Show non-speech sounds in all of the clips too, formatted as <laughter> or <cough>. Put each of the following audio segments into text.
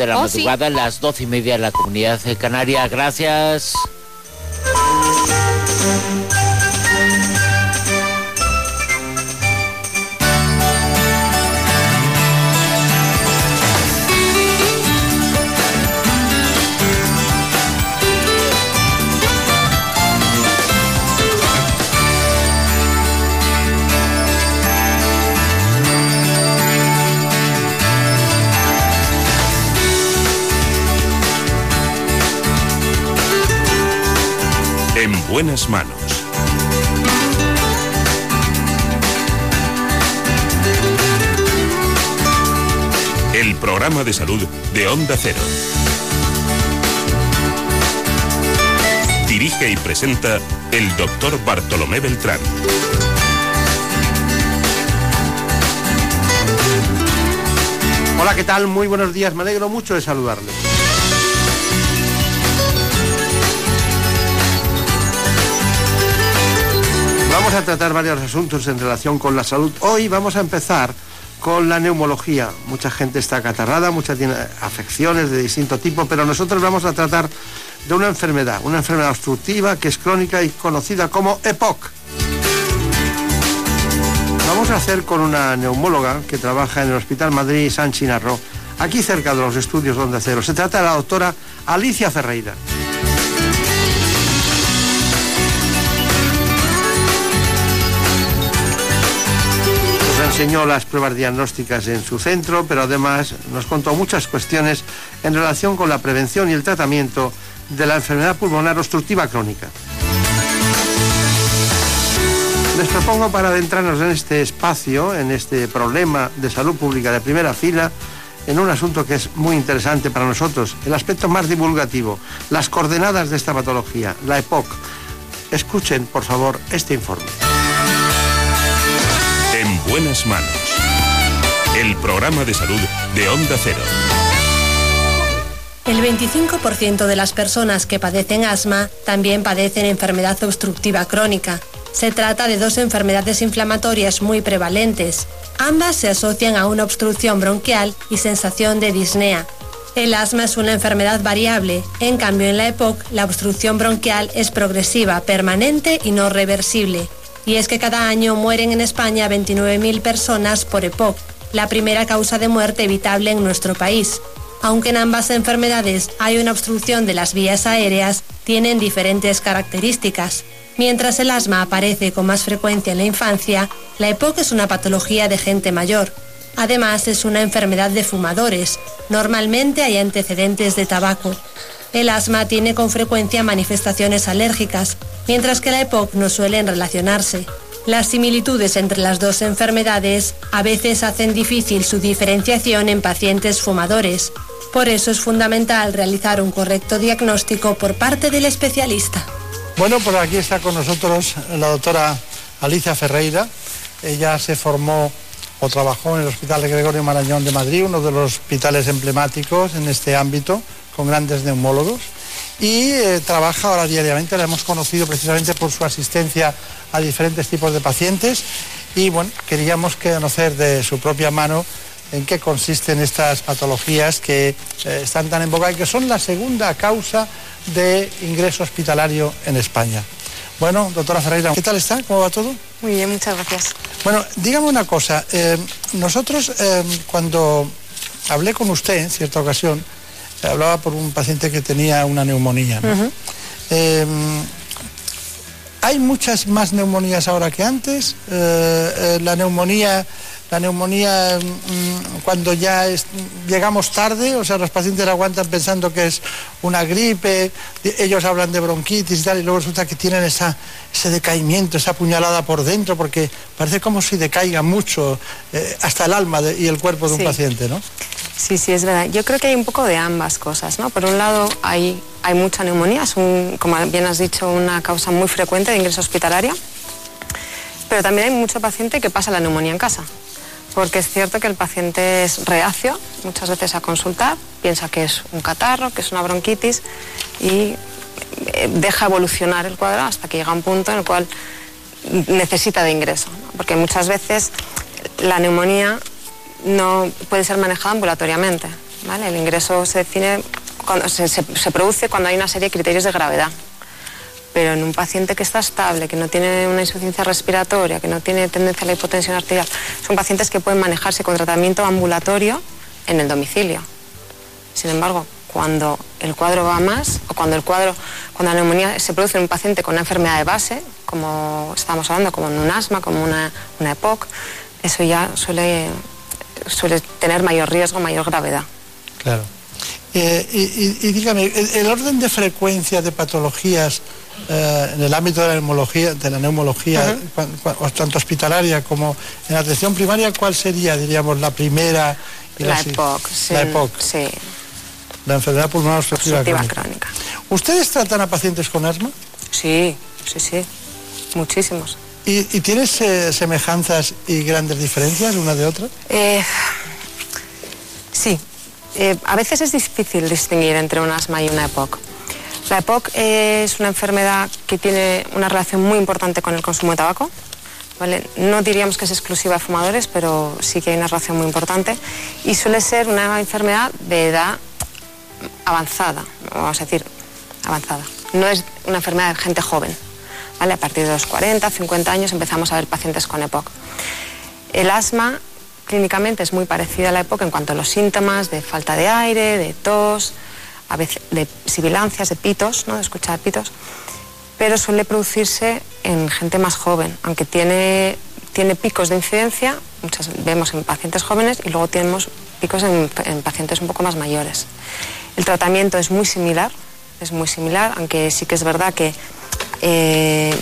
de la Oh, madrugada, las doce y media en la comunidad canaria. Gracias. Buenas manos. El programa de salud de Onda Cero. Dirige y presenta el doctor Bartolomé Beltrán. Hola, ¿qué tal? Muy buenos días, me alegro mucho de saludarles. Vamos a tratar varios asuntos en relación con la salud. Hoy vamos a empezar con la neumología. Mucha gente está acatarrada, mucha tiene afecciones de distinto tipo, pero nosotros vamos a tratar de una enfermedad, una enfermedad obstructiva que es crónica y conocida como EPOC. Vamos a hacer con una neumóloga que trabaja en el Hospital Madrid San Chinarro, aquí cerca de los estudios donde Cero. Se trata de la doctora Alicia Ferreira. Enseñó las pruebas diagnósticas en su centro, pero además nos contó muchas cuestiones en relación con la prevención y el tratamiento de la enfermedad pulmonar obstructiva crónica. Les propongo para adentrarnos en este espacio, en este problema de salud pública de primera fila, en un asunto que es muy interesante para nosotros, el aspecto más divulgativo, las coordenadas de esta patología, la EPOC. Escuchen, por favor, este informe. En buenas manos. El programa de salud de Onda Cero. El 25% de las personas que padecen asma también padecen enfermedad obstructiva crónica. Se trata de dos enfermedades inflamatorias muy prevalentes. Ambas se asocian a una obstrucción bronquial y sensación de disnea. El asma es una enfermedad variable, en cambio en la EPOC la obstrucción bronquial es progresiva, permanente y no reversible. Y es que cada año mueren en España 29.000 personas por EPOC, la primera causa de muerte evitable en nuestro país. Aunque en ambas enfermedades hay una obstrucción de las vías aéreas, tienen diferentes características. Mientras el asma aparece con más frecuencia en la infancia, la EPOC es una patología de gente mayor. Además, es una enfermedad de fumadores. Normalmente hay antecedentes de tabaco. El asma tiene con frecuencia manifestaciones alérgicas, mientras que la EPOC no suelen relacionarse. Las similitudes entre las dos enfermedades a veces hacen difícil su diferenciación en pacientes fumadores. Por eso es fundamental realizar un correcto diagnóstico por parte del especialista. Bueno, pues aquí está con nosotros la doctora Alicia Ferreira. Ella se formó o trabajó en el Hospital Gregorio Marañón de Madrid, uno de los hospitales emblemáticos en este ámbito, con grandes neumólogos. Y eh, trabaja ahora diariamente, la hemos conocido precisamente por su asistencia a diferentes tipos de pacientes. Y bueno, queríamos conocer de su propia mano en qué consisten estas patologías que eh, están tan en boga y que son la segunda causa de ingreso hospitalario en España. Bueno, doctora Ferreira, ¿qué tal está? ¿Cómo va todo? Muy bien, muchas gracias. Bueno, dígame una cosa. eh, nosotros, eh, cuando hablé con usted en cierta ocasión, hablaba por un paciente que tenía una neumonía. ¿no? Eh, ¿Hay muchas más neumonías ahora que antes? Eh, eh, la neumonía, la neumonía mm, cuando ya es- llegamos tarde, o sea, los pacientes aguantan pensando que es una gripe, ellos hablan de bronquitis y tal, y luego resulta que tienen esa, ese decaimiento, esa puñalada por dentro, porque parece como si decaiga mucho eh, hasta el alma de- y el cuerpo de un paciente, ¿no? Sí, sí, es verdad. Yo creo que hay un poco de ambas cosas, ¿no? Por un lado, hay, hay mucha neumonía, es, un, como bien has dicho, una causa muy frecuente de ingreso hospitalario, pero también hay mucho paciente que pasa la neumonía en casa, porque es cierto que el paciente es reacio muchas veces a consultar, piensa que es un catarro, que es una bronquitis y eh, deja evolucionar el cuadro hasta que llega un punto en el cual necesita de ingreso, ¿no? porque muchas veces la neumonía no puede ser manejada ambulatoriamente. ¿vale? El ingreso se define, cuando, se, produce cuando hay una serie de criterios de gravedad. Pero en un paciente que está estable, que no tiene una insuficiencia respiratoria, que no tiene tendencia a la hipotensión arterial, son pacientes que pueden manejarse con tratamiento ambulatorio en el domicilio. Sin embargo, cuando el cuadro va más, o cuando el cuadro, cuando la neumonía se produce en un paciente con una enfermedad de base, como estamos hablando, como en un asma, como una, una EPOC, eso ya suele, suele tener mayor riesgo, mayor gravedad. Claro. Eh, y, y- y dígame, el, el orden de frecuencia de patologías eh, en el ámbito de la neumología, de la neumología tanto hospitalaria como en atención primaria, ¿cuál sería, diríamos, la primera? y La EPOC, sí. La EPOC, Sí, la enfermedad pulmonar obstructiva crónica. crónica. ¿Ustedes tratan a pacientes con asma? Sí, sí, sí. Muchísimos. ¿Y, y tienes eh, semejanzas y grandes diferencias una de otra? Eh, sí, Eh, a veces es difícil distinguir entre un asma y una EPOC. La EPOC es una enfermedad que tiene una relación muy importante con el consumo de tabaco. ¿vale? No diríamos que es exclusiva de fumadores, pero sí que hay una relación muy importante. Y suele ser una enfermedad de edad avanzada, vamos a decir, avanzada. No es una enfermedad de gente joven. A partir de los 40, 50 años empezamos a ver pacientes con EPOC. El asma clínicamente es muy parecida a la época en cuanto a los síntomas de falta de aire, de tos, de sibilancias, de pitos, ¿no? de escuchar pitos, pero suele producirse en gente más joven, aunque tiene, tiene picos de incidencia, muchas vemos en pacientes jóvenes y luego tenemos picos en pacientes un poco más mayores. El tratamiento es muy similar, es muy similar, aunque sí que es verdad que eh,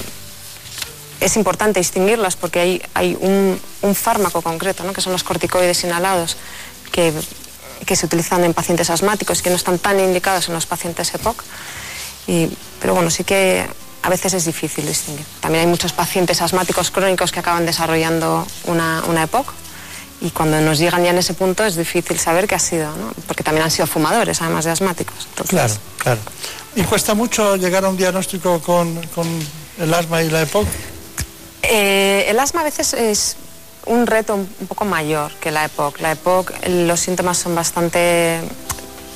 es importante distinguirlas porque hay, hay un, un fármaco concreto, ¿no? que son los corticoides inhalados, que, que se utilizan en pacientes asmáticos, que no están tan indicados en los pacientes EPOC. Y, pero bueno, sí que a veces es difícil distinguir. También hay muchos pacientes asmáticos crónicos que acaban desarrollando una, una EPOC y cuando nos llegan ya en ese punto es difícil saber qué ha sido, ¿no? porque también han sido fumadores, además de asmáticos. Entonces, Claro, claro. ¿Y cuesta mucho llegar a un diagnóstico con, con el asma y la EPOC? Eh, el asma a veces es un reto un poco mayor que la EPOC. La EPOC, los síntomas son bastante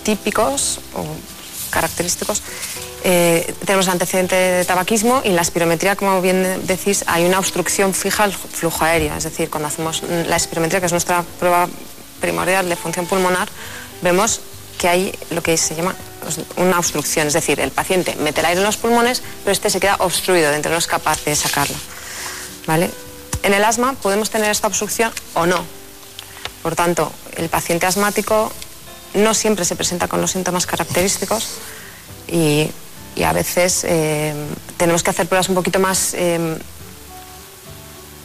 típicos o característicos. Eh, tenemos antecedente de tabaquismo y en la espirometría, como bien decís, hay una obstrucción fija al flujo aéreo. Es decir, cuando hacemos la espirometría, que es nuestra prueba primordial de función pulmonar, vemos que hay lo que se llama pues, una obstrucción. Es decir, el paciente mete el aire en los pulmones, pero este se queda obstruido dentro, no es capaz de sacarlo. ¿vale? En el asma podemos tener esta obstrucción o no. Por tanto, el paciente asmático no siempre se presenta con los síntomas característicos y, a veces eh, tenemos que hacer pruebas un poquito más eh,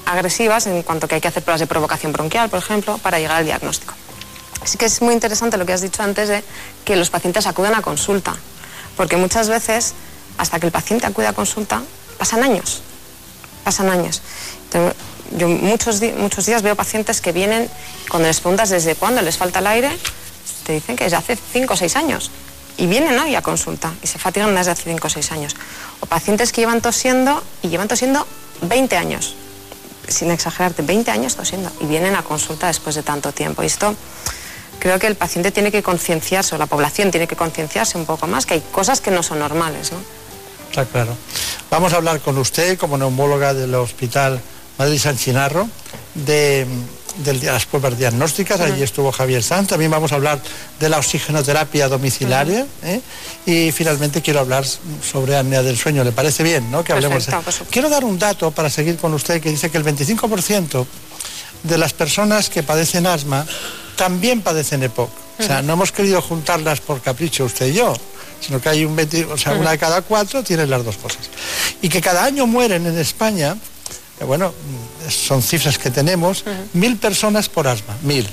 agresivas en cuanto que hay que hacer pruebas de provocación bronquial, por ejemplo, para llegar al diagnóstico. Así que es muy interesante lo que has dicho antes de que los pacientes acudan a consulta, porque muchas veces, hasta que el paciente acude a consulta, pasan años pasan años. Yo muchos, muchos días veo pacientes que vienen, cuando les preguntas desde cuándo les falta el aire, te dicen que desde hace 5 o 6 años. Y vienen hoy a consulta y se fatigan desde hace 5 o 6 años. O pacientes que llevan tosiendo y llevan tosiendo 20 años, sin exagerarte, 20 años tosiendo y vienen a consulta después de tanto tiempo. Y esto creo que el paciente tiene que concienciarse, o la población tiene que concienciarse un poco más, que hay cosas que no son normales. ¿no? Está claro. Vamos a hablar con usted como neumóloga del Hospital Madrid San Chinarro de, de las pruebas diagnósticas. Allí estuvo Javier Sanz. También vamos a hablar de la oxigenoterapia domiciliaria. ¿eh? Y finalmente quiero hablar sobre apnea del sueño. ¿Le parece bien, no? Que hablemos. Perfecto, supuesto. Quiero dar un dato para seguir con usted que dice que el 25% de las personas que padecen asma también padecen EPOC. O sea, no hemos querido juntarlas por capricho usted y yo, sino que hay un 20, o sea, una de cada cuatro tiene las dos cosas. Y que cada año mueren en España, eh, bueno, son cifras que tenemos, mil personas por asma, mil.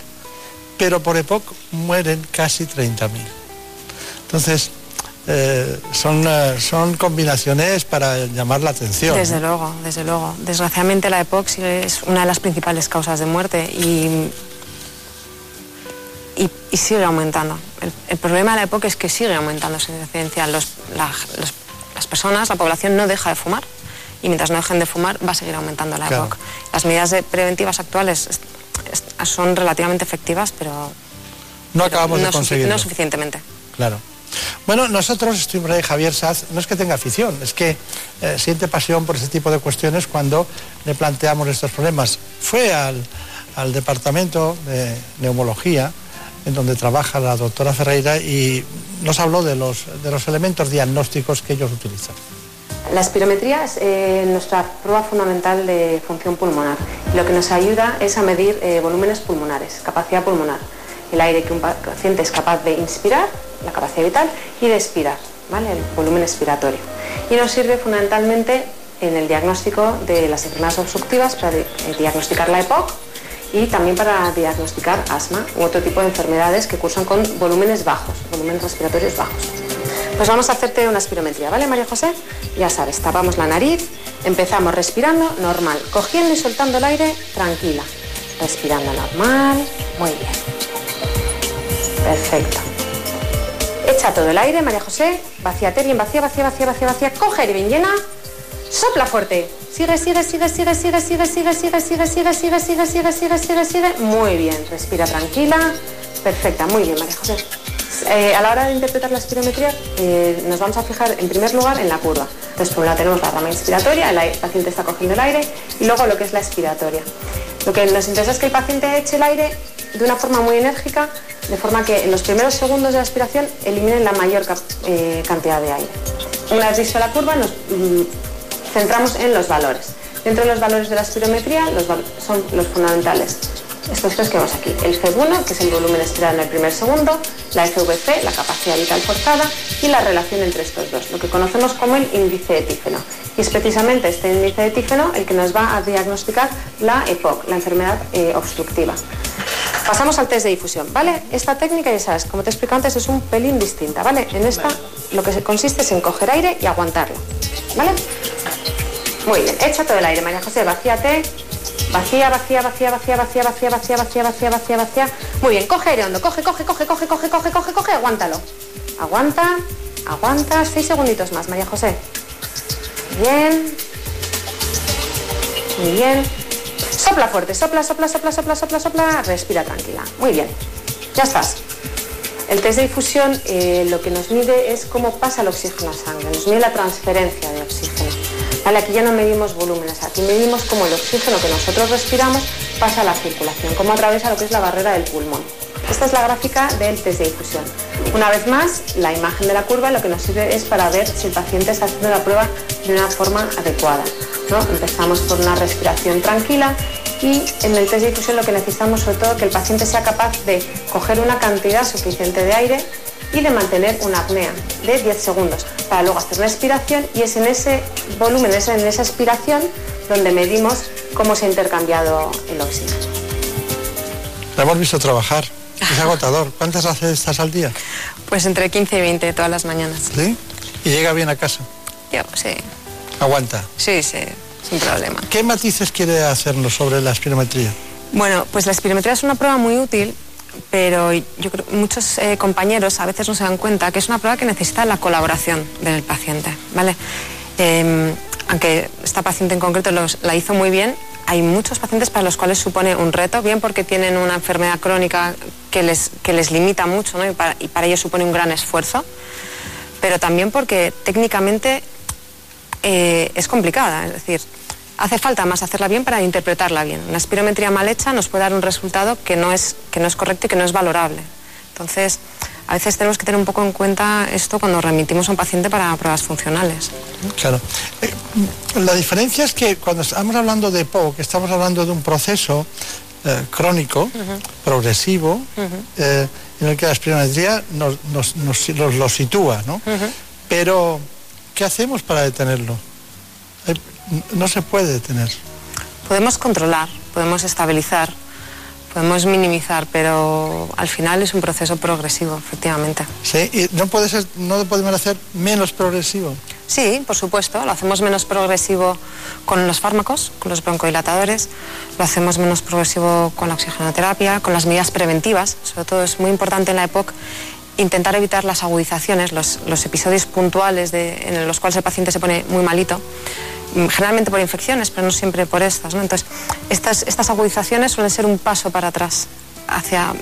Pero por EPOC mueren casi 30.000. Entonces, eh, son, eh, son combinaciones para llamar la atención. Desde luego, desde luego. Desgraciadamente la EPOC es una de las principales causas de muerte y, y, y sigue aumentando. El, el problema de la EPOC es que sigue aumentando su incidencia. Los- la- los- las personas, la población no deja de fumar y mientras no dejen de fumar va a seguir aumentando la Claro. EPOC. Las medidas de- preventivas actuales es- es- son relativamente efectivas, pero No acabamos de no, conseguirlo. no suficientemente. Claro. Bueno, nosotros, estuvimos ahí, Javier Saz, no es que tenga afición, es que eh, siente pasión por ese tipo de cuestiones cuando le planteamos estos problemas. Fue al, al departamento de neumología, en donde trabaja la doctora Ferreira, y nos habló de los, de los elementos diagnósticos que ellos utilizan. La espirometría es eh, nuestra prueba fundamental de función pulmonar. Lo que nos ayuda es a medir eh, volúmenes pulmonares, capacidad pulmonar, el aire que un pa- paciente es capaz de inspirar, la capacidad vital, y de expirar, ¿vale? el volumen expiratorio. Y nos sirve fundamentalmente en el diagnóstico de las enfermedades obstructivas para eh, diagnosticar la EPOC y también para diagnosticar asma u otro tipo de enfermedades que cursan con volúmenes bajos, volúmenes respiratorios bajos. Pues vamos a hacerte una espirometría, ¿vale, María José? Ya sabes, tapamos la nariz, empezamos respirando normal, cogiendo y soltando el aire tranquila. Respirando normal, muy bien. Perfecto. Echa todo el aire, María José, vacíate bien, vacía, vacía, vacía, vacía, vacía, coge aire bien llena, sopla fuerte. Sigue, sigue, sigue, sigue, sigue, sigue, sigue, sigue, sigue, sigue, sigue, sigue, sigue, sigue, sigue, sigue. Muy bien, respira tranquila. Perfecta, muy bien, María José. Eh, a la hora de interpretar la espirometría, eh, nos vamos a fijar en primer lugar en la curva. Entonces, por un lado tenemos la rama inspiratoria, el, paciente está cogiendo el aire, y luego lo que es la expiratoria. Lo que nos interesa es que el paciente eche el aire de una forma muy enérgica, de forma que en los primeros segundos de la expiración eliminen la mayor eh, cantidad de aire. Una vez visto la curva, nos mm, centramos en los valores. Dentro de los valores de la espirometría son los fundamentales. Estos tres que vemos aquí. El G1, que es el volumen expirado en el primer segundo, la FVC, la capacidad vital forzada, y la relación entre estos dos, lo que conocemos como el índice de tífeno. Y es precisamente este índice de el que nos va a diagnosticar la EPOC, la enfermedad eh, obstructiva. Pasamos al test de difusión, ¿vale? Esta técnica, ya sabes, como te he explicado antes, es un pelín distinta, ¿vale? En esta lo que consiste es en coger aire y aguantarlo, ¿vale? Muy bien, echa todo el aire, María José, vacíate. Vacía, vacía, vacía, vacía, vacía, vacía, vacía, vacía, vacía, vacía, vacía. Muy bien, coge aire hondo, coge, coge, coge, coge, coge, coge, coge, coge, aguántalo. Aguanta, aguanta, seis segunditos más, María José. Bien. Muy bien. Sopla fuerte, sopla, sopla, sopla, sopla, sopla, sopla, respira tranquila. Muy bien. Ya estás. El test de difusión eh, lo que nos mide es cómo pasa el oxígeno a sangre, nos mide la transferencia de oxígeno. Vale, aquí ya no medimos volúmenes, aquí medimos cómo el oxígeno que nosotros respiramos pasa a la circulación, cómo atraviesa lo que es la barrera del pulmón. Esta es la gráfica del test de difusión. Una vez más, la imagen de la curva lo que nos sirve es para ver si el paciente está haciendo la prueba de una forma adecuada. ¿no? Empezamos por una respiración tranquila y en el test de difusión lo que necesitamos sobre todo que el paciente sea capaz de coger una cantidad suficiente de aire y de mantener una apnea de 10 segundos para luego hacer una expiración y es en ese volumen, es en esa expiración donde medimos cómo se ha intercambiado el oxígeno. La hemos visto trabajar, es agotador. ¿Cuántas hace estas al día? Pues entre 15 y 20 todas las mañanas. ¿Sí? Y llega bien a casa, Yo, sí, aguanta. sí, sí, sin problema. ¿Qué matices quiere hacernos sobre la espirometría? Bueno, pues la espirometría es una prueba muy útil, pero yo creo muchos eh, compañeros a veces no se dan cuenta que es una prueba que necesita la colaboración del paciente, ¿vale? Eh, aunque esta paciente en concreto los- la hizo muy bien, hay muchos pacientes para los cuales supone un reto, bien porque tienen una enfermedad crónica que les, que les limita mucho ¿no? y, para, y para ellos supone un gran esfuerzo, pero también porque técnicamente eh, es complicada, es decir, hace falta más hacerla bien para interpretarla bien. Una espirometría mal hecha nos puede dar un resultado que no es, que no es correcto y que no es valorable. Entonces, a veces tenemos que tener un poco en cuenta esto cuando remitimos a un paciente para pruebas funcionales. Claro. Eh, la diferencia es que cuando estamos hablando de POC, estamos hablando de un proceso eh, crónico, progresivo, eh, en el que la espirometría nos, nos- nos- nos lo sitúa, ¿no? Pero, ¿qué hacemos para detenerlo? No se puede detener. Podemos controlar, podemos estabilizar, podemos minimizar, pero al final es un proceso progresivo, efectivamente. ¿sí? Y no, puede ser, no lo podemos hacer menos progresivo. Sí, por supuesto, lo hacemos menos progresivo con los fármacos, con los broncodilatadores, lo hacemos menos progresivo con la oxigenoterapia, con las medidas preventivas, sobre todo es muy importante en la EPOC intentar evitar las agudizaciones, los, los episodios puntuales de- en los cuales el paciente se pone muy malito, generalmente por infecciones, pero no siempre por estas. ¿no? Entonces, estas, estas agudizaciones suelen ser un paso para atrás, hacia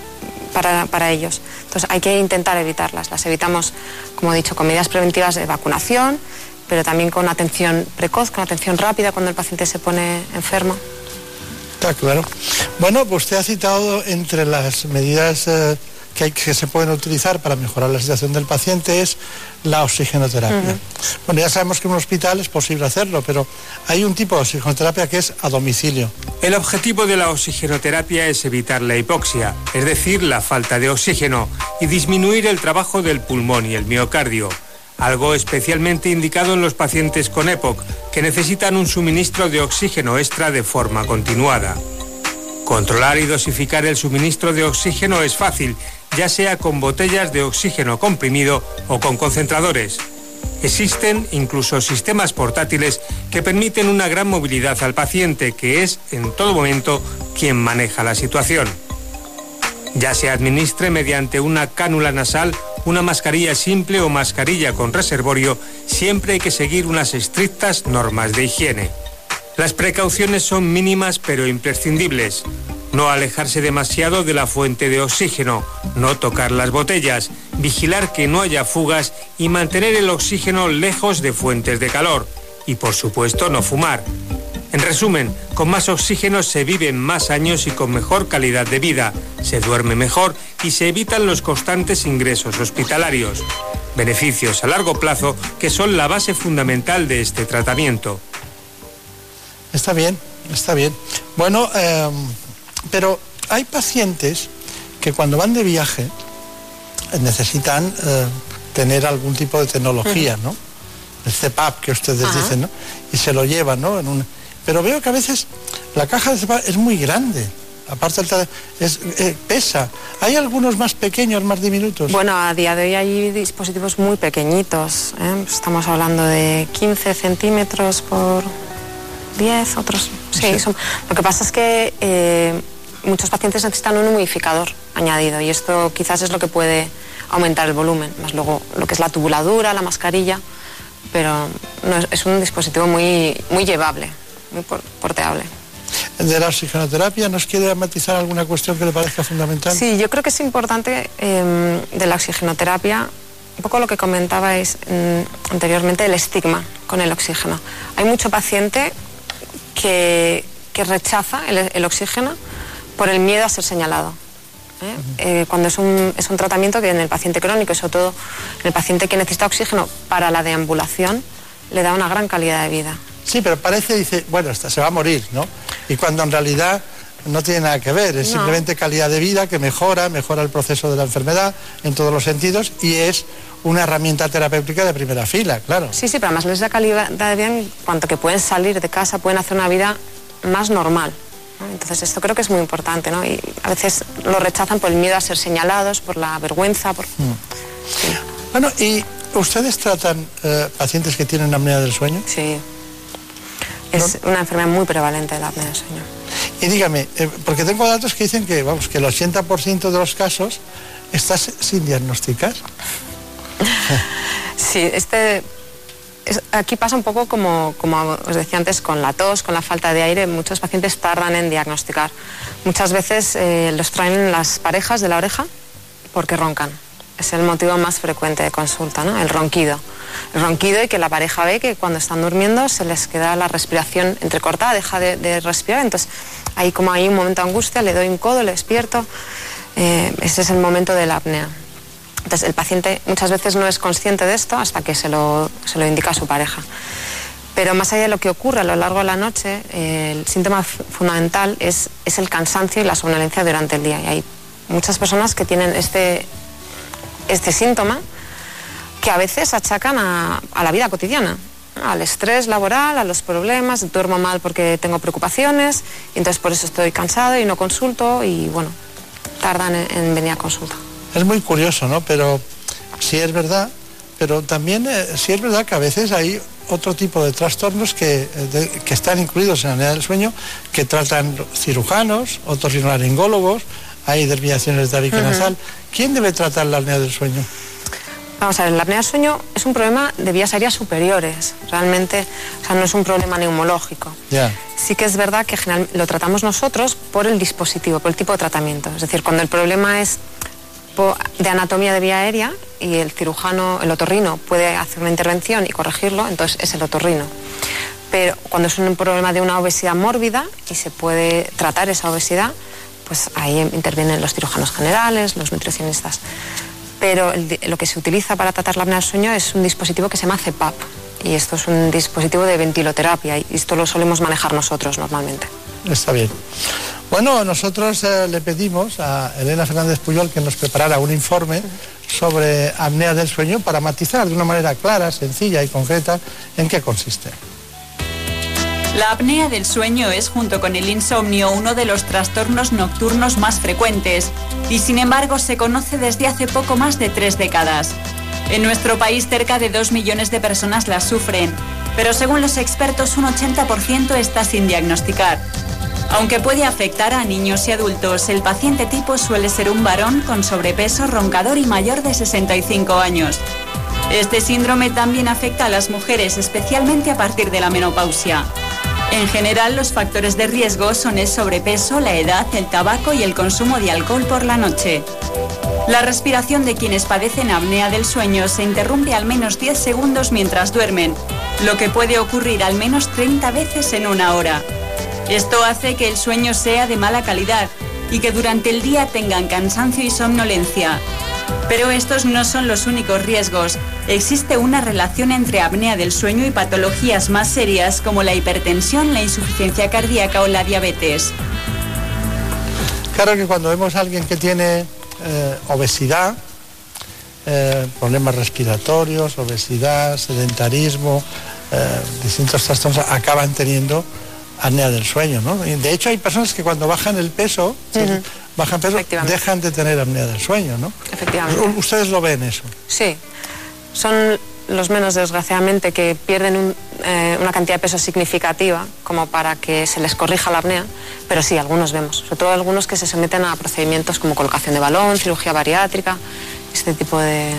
para, para ellos. Entonces hay que intentar evitarlas. Las evitamos, como he dicho, con medidas preventivas de vacunación, pero también con atención precoz, con atención rápida cuando el paciente se pone enfermo. Está claro. Bueno, pues usted ha citado entre las medidas eh, que, hay, que se pueden utilizar para mejorar la situación del paciente es la oxigenoterapia. Bueno, ya sabemos que en un hospital es posible hacerlo, pero hay un tipo de oxigenoterapia que es a domicilio. El objetivo de la oxigenoterapia es evitar la hipoxia, es decir, la falta de oxígeno, y disminuir el trabajo del pulmón y el miocardio algo especialmente indicado en los pacientes con EPOC, que necesitan un suministro de oxígeno extra de forma continuada. Controlar y dosificar el suministro de oxígeno es fácil, ya sea con botellas de oxígeno comprimido o con concentradores. Existen incluso sistemas portátiles que permiten una gran movilidad al paciente, que es en todo momento quien maneja la situación. Ya se administre mediante una cánula nasal una mascarilla simple o mascarilla con reservorio, siempre hay que seguir unas estrictas normas de higiene. Las precauciones son mínimas pero imprescindibles. No alejarse demasiado de la fuente de oxígeno, no tocar las botellas, vigilar que no haya fugas y mantener el oxígeno lejos de fuentes de calor. Y por supuesto no fumar. En resumen, con más oxígeno se viven más años y con mejor calidad de vida, se duerme mejor y se evitan los constantes ingresos hospitalarios. Beneficios a largo plazo que son la base fundamental de este tratamiento. Está bien, está bien. Bueno, eh, pero hay pacientes que cuando van de viaje necesitan eh, tener algún tipo de tecnología, ¿no? El CPAP que ustedes Ajá. dicen, ¿no? Y se lo llevan, ¿no? En un- Pero veo que a veces la caja de CPAP es muy grande. Aparte es, eh, pesa. ¿Hay algunos más pequeños, más diminutos? Bueno, a día de hoy hay dispositivos muy pequeñitos. ¿eh? Estamos hablando de 15 centímetros por 10, otros. Sí, Sí. son- lo que pasa es que eh, muchos pacientes necesitan un humidificador añadido y esto quizás es lo que puede aumentar el volumen, más luego lo que es la tubuladura, la mascarilla, pero no es, un dispositivo muy, muy llevable, muy por- porteable. De la oxigenoterapia, ¿nos quiere matizar alguna cuestión que le parezca fundamental? Sí, yo creo que es importante eh, de la oxigenoterapia, un poco lo que comentabais mm, anteriormente, el estigma con el oxígeno. Hay mucho paciente que, que rechaza el, el oxígeno por el miedo a ser señalado. ¿eh? Eh, cuando es un, es un tratamiento que en el paciente crónico y sobre todo en el paciente que necesita oxígeno para la deambulación le da una gran calidad de vida. Sí, pero parece, dice, bueno, esta se va a morir, ¿no? Y cuando en realidad no tiene nada que ver, es No. simplemente calidad de vida que mejora, mejora el proceso de la enfermedad en todos los sentidos y es una herramienta terapéutica de primera fila, claro. Sí, sí, pero además les da calidad de vida en cuanto que pueden salir de casa, pueden hacer una vida más normal. ¿no? Entonces esto creo que es muy importante, ¿no? Y a veces lo rechazan por el miedo a ser señalados, por la vergüenza, por... Sí, Bueno, ¿y ustedes tratan eh, pacientes que tienen apnea del sueño? sí. Es una enfermedad muy prevalente la apnea del sueño. Y dígame, eh, porque tengo datos que dicen que, vamos, que el 80% de los casos está sin diagnosticar. Sí, este, es- aquí pasa un poco como, como os decía antes con la tos, con la falta de aire. Muchos pacientes tardan en diagnosticar. Muchas veces eh, los traen las parejas de la oreja porque roncan. Es el motivo más frecuente de consulta, ¿no? El ronquido. El ronquido y que la pareja ve que cuando están durmiendo se les queda la respiración entrecortada, deja de, respirar. Entonces, ahí como hay un momento de angustia, le doy un codo, le despierto. Eh, ese es el momento de la apnea. Entonces, el paciente muchas veces no es consciente de esto hasta que se lo, se lo indica a su pareja. Pero más allá de lo que ocurre a lo largo de la noche, eh, el síntoma fundamental es, es el cansancio y la somnolencia durante el día. Y hay muchas personas que tienen este, este síntoma que a veces achacan a, la vida cotidiana, al estrés laboral, a los problemas, duermo mal porque tengo preocupaciones, y entonces por eso estoy cansado y no consulto y bueno, tardan en- en venir a consulta. Es muy curioso, ¿no? Pero sí es verdad, pero también eh, sí es verdad que a veces hay otro tipo de trastornos que, eh, que están incluidos en la apnea del sueño, que tratan cirujanos, otorrinolaringólogos, hay desviaciones de tabique nasal. ¿Quién debe tratar la apnea del sueño? Vamos a ver, la apnea del sueño es un problema de vías aéreas superiores, realmente, o sea, no es un problema neumológico. Ya. Sí sí que es verdad que general, lo tratamos nosotros por el dispositivo, por el tipo de tratamiento. Es decir, cuando el problema es de anatomía de vía aérea y el cirujano, el otorrino, puede hacer una intervención y corregirlo, entonces es el otorrino. Pero cuando es un problema de una obesidad mórbida y se puede tratar esa obesidad, pues ahí intervienen los cirujanos generales, los nutricionistas. Pero lo que se utiliza para tratar la apnea del sueño es un dispositivo que se llama CEPAP y esto es un dispositivo de ventiloterapia y esto lo solemos manejar nosotros normalmente. Está bien. Bueno, nosotros eh, le pedimos a Elena Fernández Puyol que nos preparara un informe sobre apnea del sueño para matizar de una manera clara, sencilla y concreta en qué consiste. La apnea del sueño es, junto con el insomnio, uno de los trastornos nocturnos más frecuentes y, sin embargo, se conoce desde hace poco más de tres décadas. En nuestro país, cerca de dos millones de personas la sufren, pero según los expertos, un 80% está sin diagnosticar. Aunque puede afectar a niños y adultos, el paciente tipo suele ser un varón con sobrepeso, roncador y mayor de 65 años. Este síndrome también afecta a las mujeres, especialmente a partir de la menopausia. En general, los factores de riesgo son el sobrepeso, la edad, el tabaco y el consumo de alcohol por la noche. La respiración de quienes padecen apnea del sueño se interrumpe al menos 10 segundos mientras duermen, lo que puede ocurrir al menos 30 veces en una hora. Esto hace que el sueño sea de mala calidad y que durante el día tengan cansancio y somnolencia. Pero estos no son los únicos riesgos. Existe una relación entre apnea del sueño y patologías más serias como la hipertensión, la insuficiencia cardíaca o la diabetes. Claro que cuando vemos a alguien que tiene eh, obesidad, eh, problemas respiratorios, obesidad, sedentarismo, eh, distintos trastornos acaban teniendo apnea del sueño, ¿no? De hecho hay personas que cuando bajan el peso, bajan peso, dejan de tener apnea del sueño, ¿no? Efectivamente. ¿Ustedes lo ven eso? Sí. Son los menos, desgraciadamente, que pierden eh, una cantidad de peso significativa como para que se les corrija la apnea, pero sí, algunos vemos, sobre todo algunos que se someten a procedimientos como colocación de balón, cirugía bariátrica, este tipo de,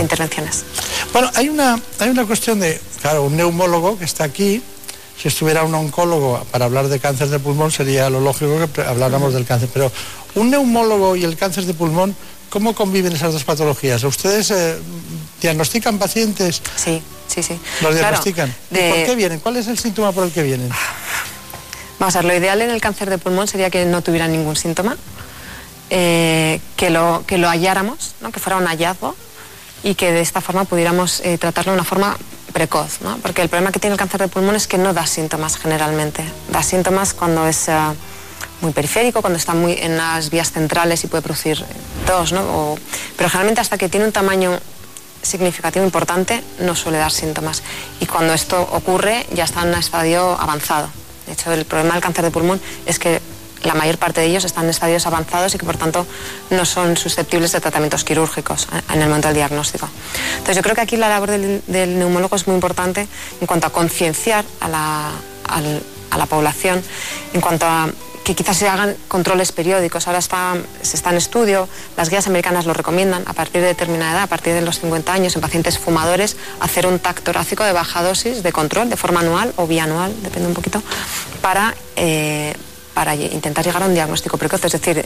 intervenciones. Bueno, hay una, hay una cuestión de, claro, un neumólogo que está aquí, si estuviera un oncólogo para hablar de cáncer de pulmón sería lo lógico que habláramos del cáncer, pero un neumólogo y el cáncer de pulmón, ¿cómo conviven esas dos patologías? ¿Ustedes eh, diagnostican pacientes? Sí, sí, sí. ¿Los diagnostican? ¿Por qué vienen? ¿Cuál es el síntoma por el que vienen? Vamos a ver, lo ideal en el cáncer de pulmón sería que no tuvieran ningún síntoma, eh, que, lo, que lo halláramos, ¿no? que fuera un hallazgo y que de esta forma pudiéramos eh, tratarlo de una forma precoz, ¿no? porque el problema que tiene el cáncer de pulmón es que no da síntomas generalmente, da síntomas cuando es eh, muy periférico, cuando está muy en las vías centrales y puede producir tos, ¿no? pero generalmente hasta que tiene un tamaño significativo importante no suele dar síntomas y cuando esto ocurre ya está en un estadio avanzado. De hecho, el problema del cáncer de pulmón es que la mayor parte de ellos están en estadios avanzados y que por tanto no son susceptibles de tratamientos quirúrgicos eh, en el momento del diagnóstico. Entonces yo creo que aquí la labor del, neumólogo es muy importante en cuanto a concienciar a la, a la población, en cuanto a que quizás se hagan controles periódicos. Ahora se está en estudio, las guías americanas lo recomiendan a partir de determinada edad, a partir de los 50 años, en pacientes fumadores, hacer un TAC torácico de baja dosis de control de forma anual o bianual, depende un poquito, para eh, para intentar llegar a un diagnóstico precoz, es decir,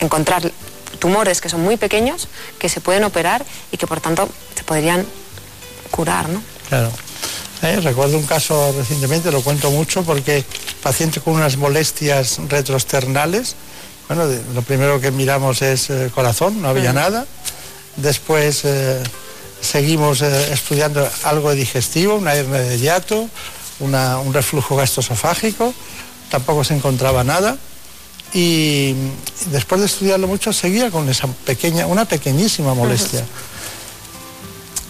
encontrar tumores que son muy pequeños, que se pueden operar y que por tanto se podrían curar, ¿no? Claro. Eh, recuerdo un caso recientemente, lo cuento mucho, porque paciente con unas molestias retroesternales, bueno, lo primero que miramos es el eh, corazón, no había nada. Después eh, seguimos estudiando algo digestivo, una hernia de hiato, un reflujo gastroesofágico tampoco se encontraba nada. Y después de estudiarlo mucho seguía con esa pequeña, una pequeñísima molestia.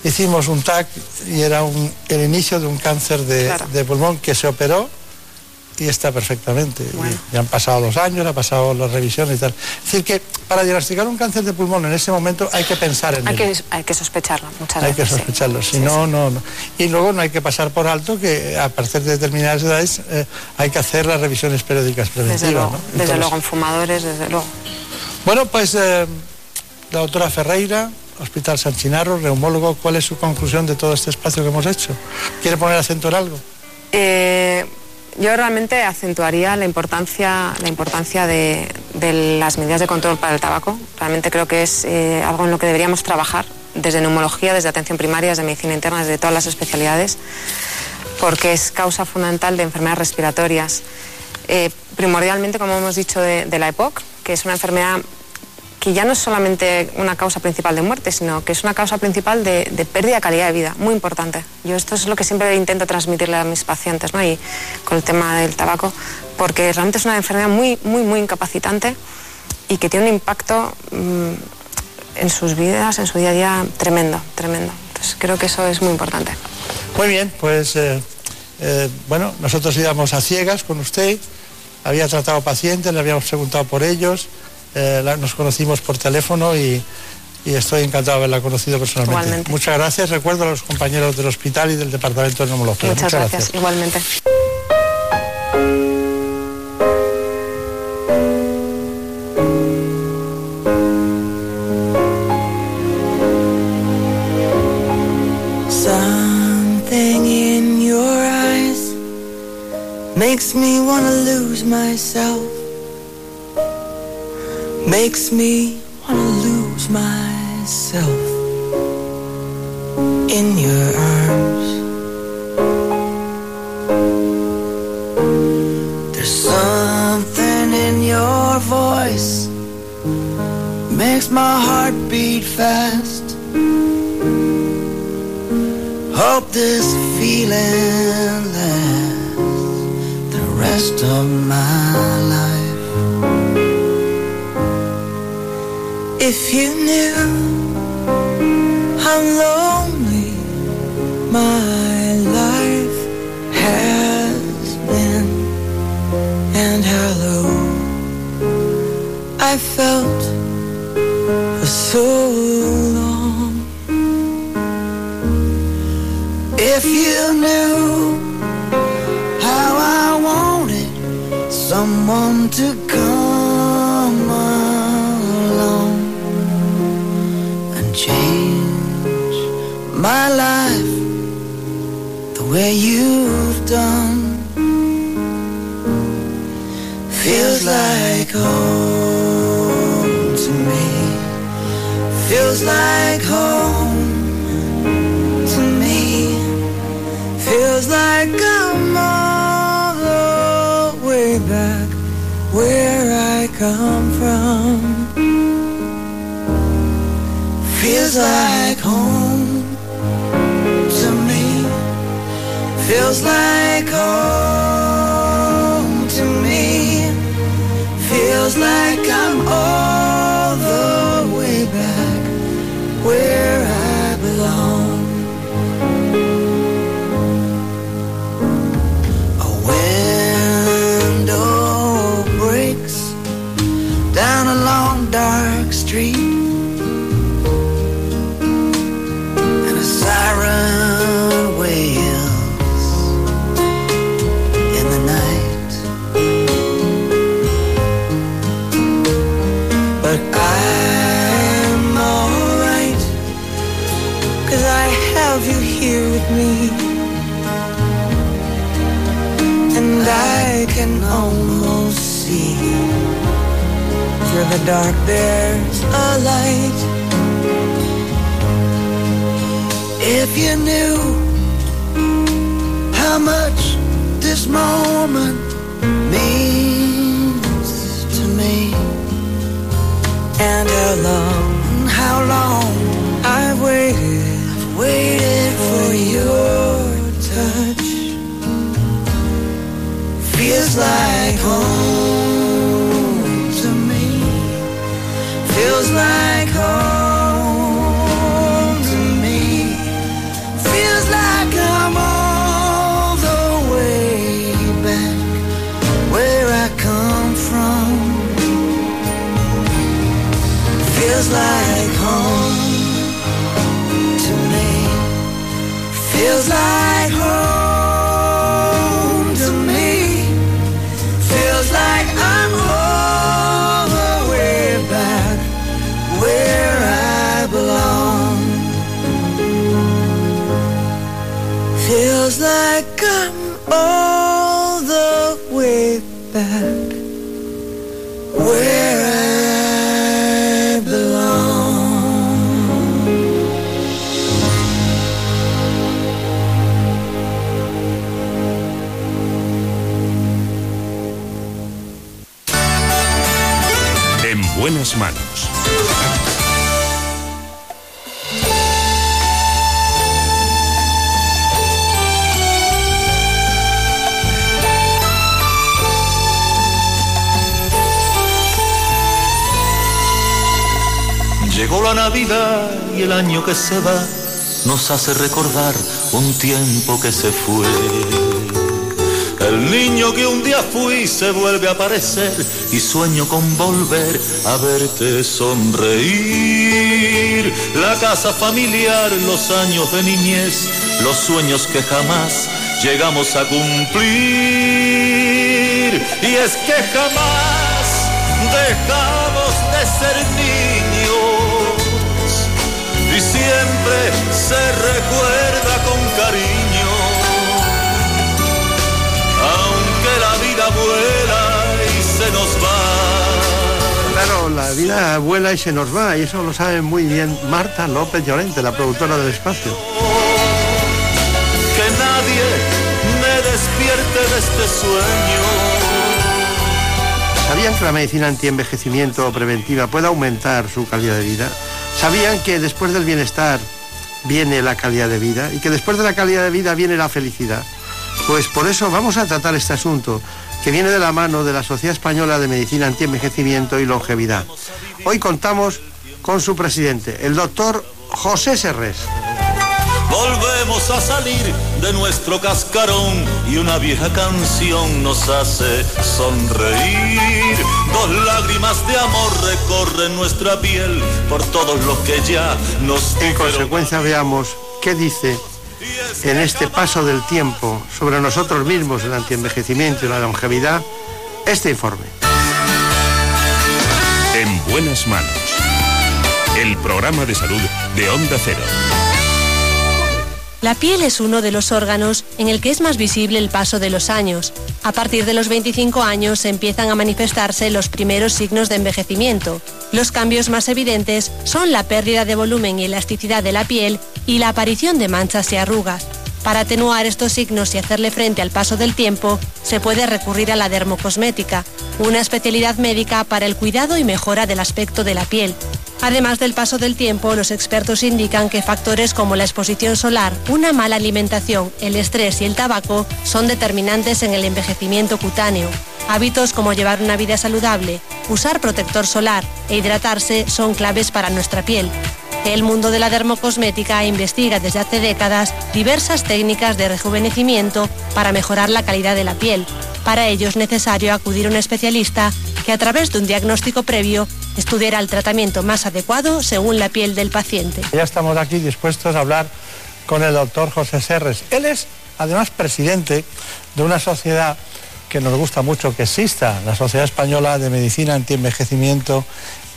Hicimos un TAC y era el inicio de un cáncer de pulmón que se operó y está perfectamente. Y ya han pasado los años, ha pasado las revisiones y tal. Es decir, que para diagnosticar un cáncer de pulmón en ese momento hay que pensar en hay Que, hay que sospecharlo muchas veces. Hay que sospecharlo, si no, no, no. Y luego no hay que pasar por alto que a partir de determinadas edades eh, hay que hacer las revisiones periódicas preventivas. Desde luego, desde luego en fumadores, desde luego. Bueno, pues eh, la doctora Ferreira, Hospital San Chinarro, neumólogo, ¿cuál es su conclusión de todo este espacio que hemos hecho? ¿Quiere poner acento en algo? Eh yo realmente acentuaría la importancia, la importancia de, las medidas de control para el tabaco. Realmente creo que es eh, algo en lo que deberíamos trabajar desde neumología, desde atención primaria, desde medicina interna, desde todas las especialidades, porque es causa fundamental de enfermedades respiratorias. Eh, primordialmente, como hemos dicho, de, de la EPOC, que es una enfermedad que ya no es solamente una causa principal de muerte, sino que es una causa principal de, pérdida de calidad de vida, muy importante. Yo esto es lo que siempre intento transmitirle a mis pacientes, ¿no? Y con el tema del tabaco, porque realmente es una enfermedad muy, muy, muy incapacitante y que tiene un impacto mm, en sus vidas, en su día a día, tremendo, tremendo. Entonces creo que eso es muy importante. Muy bien, pues eh, eh, bueno, nosotros íbamos a ciegas con usted, había tratado pacientes, le habíamos preguntado por ellos. Eh, nos conocimos por teléfono y, estoy encantado de haberla conocido personalmente. Muchas gracias. Recuerdo a los compañeros del hospital y del departamento de neumología. Muchas, gracias. Igualmente. makes me wanna lose myself makes me wanna lose myself in your arms. There's something in your voice makes my heart beat fast. Hope this feeling lasts the rest of my If you knew dark there's a light. If you knew Llegó la Navidad y el año que se va nos hace recordar un tiempo que se fue. El niño que un día fui se vuelve a aparecer y sueño con volver a verte sonreír. La casa familiar, los años de niñez, los sueños que jamás llegamos a cumplir. Y es que jamás dejamos de ser niños y siempre se recuerda con cariño. Vuela y se nos va. Claro, la vida vuela y se nos va, y eso lo sabe muy bien Marta López Llorente, la productora del espacio. Que nadie me despierte de este sueño. ¿Sabían que la medicina antienvejecimiento preventiva puede aumentar su calidad de vida? ¿Sabían que después del bienestar viene la calidad de vida y que después de la calidad de vida viene la felicidad? Pues por eso vamos a tratar este asunto que viene de la mano de la Sociedad Española de Medicina Antienvejecimiento y Longevidad. Hoy contamos con su presidente, el doctor José Serres. Volvemos a salir de nuestro cascarón y una vieja canción nos hace sonreír. Dos lágrimas de amor recorren nuestra piel por todos los que ya nos En consecuencia veamos qué dice en este paso del tiempo sobre nosotros mismos, el antienvejecimiento y la longevidad, este informe. En buenas manos. El programa de salud de Onda Cero. La piel es uno de los órganos en el que es más visible el paso de los años. A partir de los 25 años empiezan a manifestarse los primeros signos de envejecimiento. Los cambios más evidentes son la pérdida de volumen y elasticidad de la piel y la aparición de manchas y arrugas. Para atenuar estos signos y hacerle frente al paso del tiempo, se puede recurrir a la dermocosmética, una especialidad médica para el cuidado y mejora del aspecto de la piel. Además del paso del tiempo, los expertos indican que factores como la exposición solar, una mala alimentación, el estrés y el tabaco son determinantes en el envejecimiento cutáneo. Hábitos como llevar una vida saludable, usar protector solar e hidratarse son claves para nuestra piel. El mundo de la dermocosmética investiga desde hace décadas diversas técnicas de rejuvenecimiento para mejorar la calidad de la piel. Para ello es necesario acudir a un especialista que a través de un diagnóstico previo estudiará el tratamiento más adecuado según la piel del paciente. Ya estamos aquí dispuestos a hablar con el doctor José Serres. Él es, además, presidente de una sociedad que nos gusta mucho que exista, la Sociedad Española de Medicina Antienvejecimiento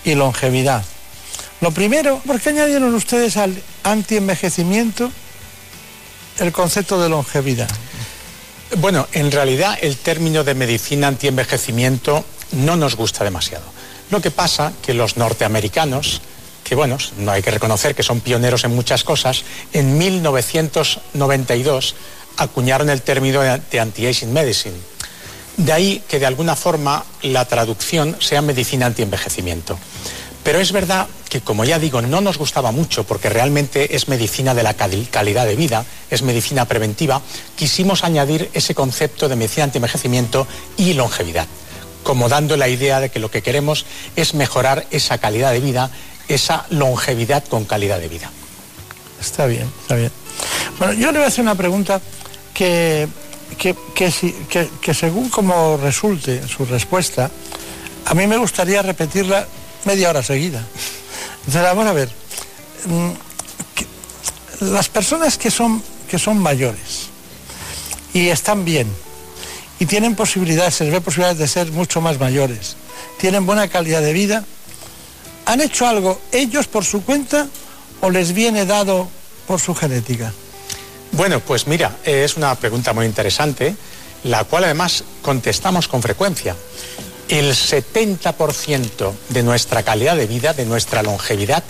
y Longevidad. Lo primero, ¿por qué añadieron ustedes al antienvejecimiento el concepto de longevidad? Bueno, en realidad el término de medicina antienvejecimiento no nos gusta demasiado. Lo que pasa que los norteamericanos, que bueno, no hay que reconocer que son pioneros en muchas cosas, en 1992 acuñaron el término de anti-aging medicine. De ahí que de alguna forma la traducción sea medicina antienvejecimiento. Pero es verdad que, como ya digo, no nos gustaba mucho porque realmente es medicina de la cali- calidad de vida, es medicina preventiva, quisimos añadir ese concepto de medicina antienvejecimiento y longevidad, como dando la idea de que lo que queremos es mejorar esa calidad de vida, esa longevidad con calidad de vida. Está bien, está bien. Bueno, yo le voy a hacer una pregunta que, que, que según como resulte su respuesta, a mí me gustaría repetirla media hora seguida. Entonces, vamos a ver. mm, Las personas que son, que son mayores y están bien y tienen posibilidades, se les ve posibilidades de ser mucho más mayores, tienen buena calidad de vida, ¿han hecho algo ellos por su cuenta o les viene dado por su genética? Bueno, pues mira, es una pregunta muy interesante, la cual además contestamos con frecuencia. El 70% de nuestra calidad de vida, de nuestra longevidad,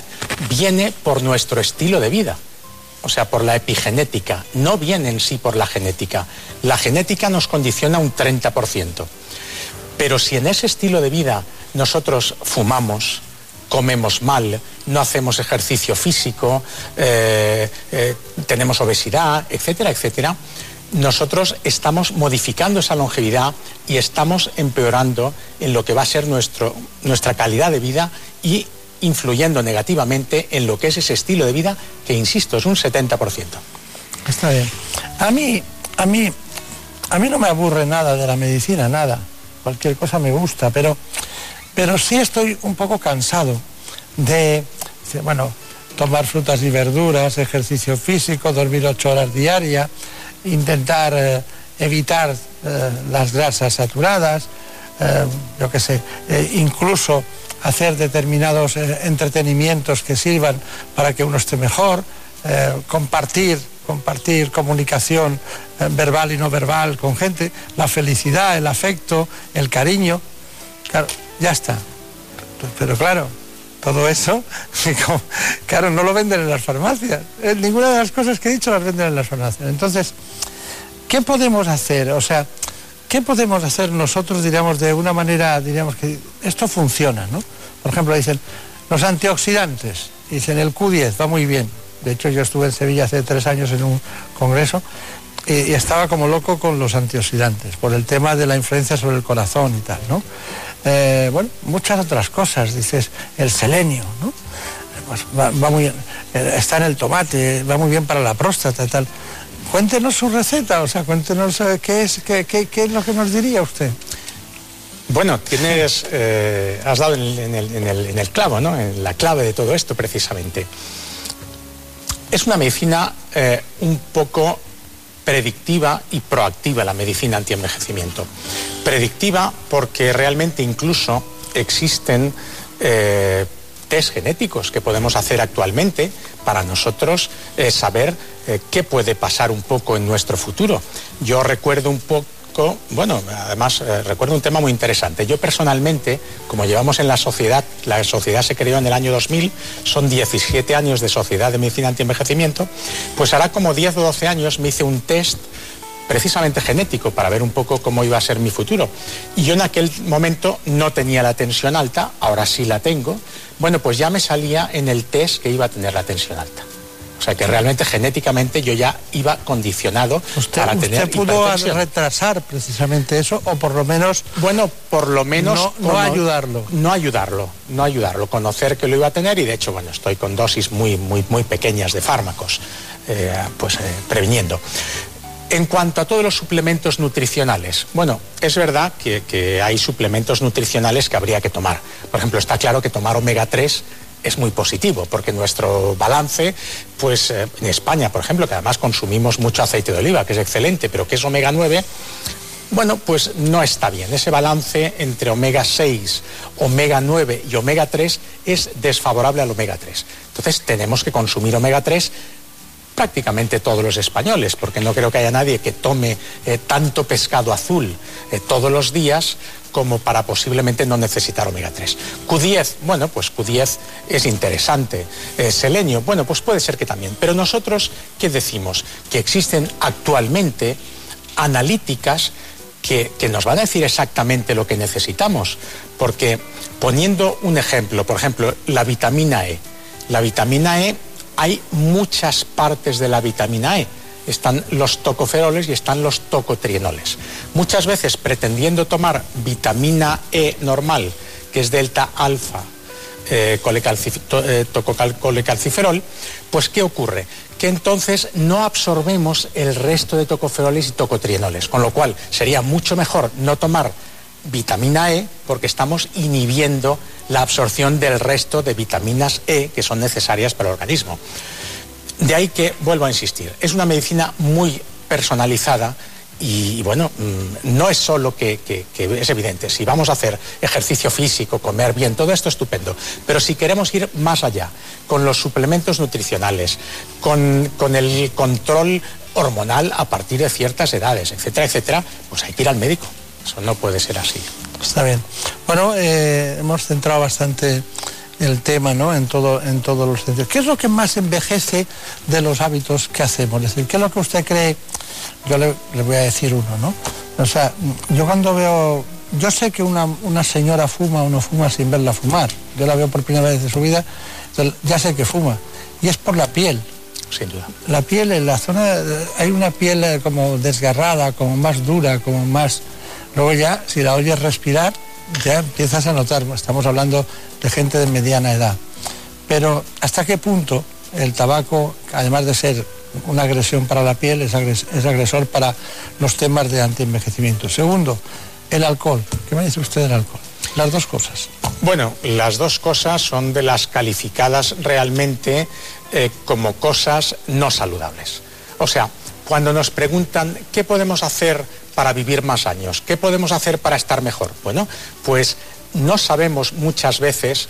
viene por nuestro estilo de vida. O sea, por la epigenética, no viene en sí por la genética. La genética nos condiciona un 30%. Pero si en ese estilo de vida nosotros fumamos, comemos mal, no hacemos ejercicio físico, eh, eh, tenemos obesidad, etcétera, etcétera, nosotros estamos modificando esa longevidad y estamos empeorando en lo que va a ser nuestro, nuestra calidad de vida y influyendo negativamente en lo que es ese estilo de vida que, insisto, es un 70%. Está bien. A mí, a mí, a mí no me aburre nada de la medicina, nada. Cualquier cosa me gusta, pero, pero sí estoy un poco cansado de, bueno, tomar frutas y verduras, ejercicio físico, dormir ocho horas diarias, intentar eh, evitar eh, las grasas saturadas, eh, yo qué sé, incluso hacer determinados entretenimientos que sirvan para que uno esté mejor, compartir, compartir comunicación verbal y no verbal con gente, la felicidad, el afecto, el cariño, claro, ya está. Pero claro, todo eso, <laughs> claro, no lo venden en las farmacias. Eh, ninguna de las cosas que he dicho las venden en las farmacias. Entonces, ¿qué podemos hacer? O sea, ¿qué podemos hacer nosotros, diríamos, de una manera, diríamos que esto funciona, ¿no? Por ejemplo, dicen, los antioxidantes, dicen el Q10, va muy bien. De hecho, yo estuve en Sevilla hace tres años en un congreso y, estaba como loco con los antioxidantes, por el tema de la influencia sobre el corazón y tal, ¿no? Eh, bueno, muchas otras cosas, dices, el selenio, ¿no? Pues va, muy eh, está en el tomate, va muy bien para la próstata y tal. Cuéntenos su receta, o sea, cuéntenos eh, qué, es, qué, es lo que nos diría usted. Bueno, tienes, has dado en el, clavo, ¿no? En la clave de todo esto, precisamente. Es una medicina un poco predictiva y proactiva la medicina antienvejecimiento. Predictiva porque realmente incluso existen eh, test genéticos que podemos hacer actualmente para nosotros eh, saber eh, qué puede pasar un poco en nuestro futuro. Yo recuerdo un poco bueno, además eh, recuerdo un tema muy interesante. Yo personalmente, como llevamos en la sociedad, la sociedad se creó en el año 2000, son 17 años de sociedad de medicina antienvejecimiento, pues hará como 10 o 12 años me hice un test precisamente genético para ver un poco cómo iba a ser mi futuro. Y yo en aquel momento no tenía la tensión alta, ahora sí la tengo. Bueno, pues ya me salía en el test que iba a tener la tensión alta. O sea que realmente genéticamente yo ya iba condicionado para tener ¿Usted pudo retrasar precisamente eso o por lo menos... Bueno, por lo menos... No, ayudarlo. No ayudarlo, no ayudarlo. Conocer que lo iba a tener y de hecho, bueno, estoy con dosis muy, muy, muy pequeñas de fármacos, eh, pues eh, previniendo. En cuanto a todos los suplementos nutricionales, bueno, es verdad que, hay suplementos nutricionales que habría que tomar. Por ejemplo, está claro que tomar omega 3 es muy positivo, porque nuestro balance, pues eh, en España, por ejemplo, que además consumimos mucho aceite de oliva, que es excelente, pero que es omega 9, bueno, pues no está bien. Ese balance entre omega 6, omega 9 y omega 3 es desfavorable al omega 3. Entonces tenemos que consumir omega 3 prácticamente todos los españoles, porque no creo que haya nadie que tome eh, tanto pescado azul eh, todos los días como para posiblemente no necesitar omega 3. Q10, bueno, pues Q10 es interesante. Eh, selenio, bueno, pues puede ser que también. Pero nosotros, ¿qué decimos? Que existen actualmente analíticas que, que, nos van a decir exactamente lo que necesitamos. Porque poniendo un ejemplo, por ejemplo, la vitamina E. La vitamina E, hay muchas partes de la vitamina E están los tocoferoles y están los tocotrienoles. Muchas veces pretendiendo tomar vitamina E normal, que es delta alfa, eh, eh colecalciferol, pues ¿qué ocurre? Que entonces no absorbemos el resto de tocoferoles y tocotrienoles, con lo cual sería mucho mejor no tomar vitamina E porque estamos inhibiendo la absorción del resto de vitaminas E que son necesarias para el organismo. De ahí que, vuelvo a insistir, es una medicina muy personalizada y bueno, mm, no es solo que, es evidente, si vamos a hacer ejercicio físico, comer bien, todo esto estupendo, pero si queremos ir más allá, con los suplementos nutricionales, con, el control hormonal a partir de ciertas edades, etcétera, etcétera, pues hay que ir al médico. Eso no puede ser así. Está bien. Bueno, eh, hemos centrado bastante el tema ¿no? en, todo, en todos los sentidos. ¿Qué es lo que más envejece de los hábitos que hacemos? Es decir, ¿qué es lo que usted cree? Yo le, voy a decir uno, ¿no? O sea, yo cuando veo yo sé que una, una señora fuma o no fuma sin verla fumar. Yo la veo por primera vez de su vida, ya sé que fuma. Y es por la piel. Sin duda. La piel, en la zona, hay una piel eh, como desgarrada, como más dura, como más... Luego ya, si la oyes respirar, ya empiezas a notar, estamos hablando de gente de mediana edad. Pero ¿hasta qué punto el tabaco, además de ser una agresión para la piel, es, agres- es agresor para los temas de antienvejecimiento? Segundo, el alcohol. ¿Qué me dice usted del alcohol? Las dos cosas. Bueno, las dos cosas son de las calificadas realmente eh, como cosas no saludables. O sea, cuando nos preguntan qué podemos hacer para vivir más años, qué podemos hacer para estar mejor, bueno, pues no sabemos muchas veces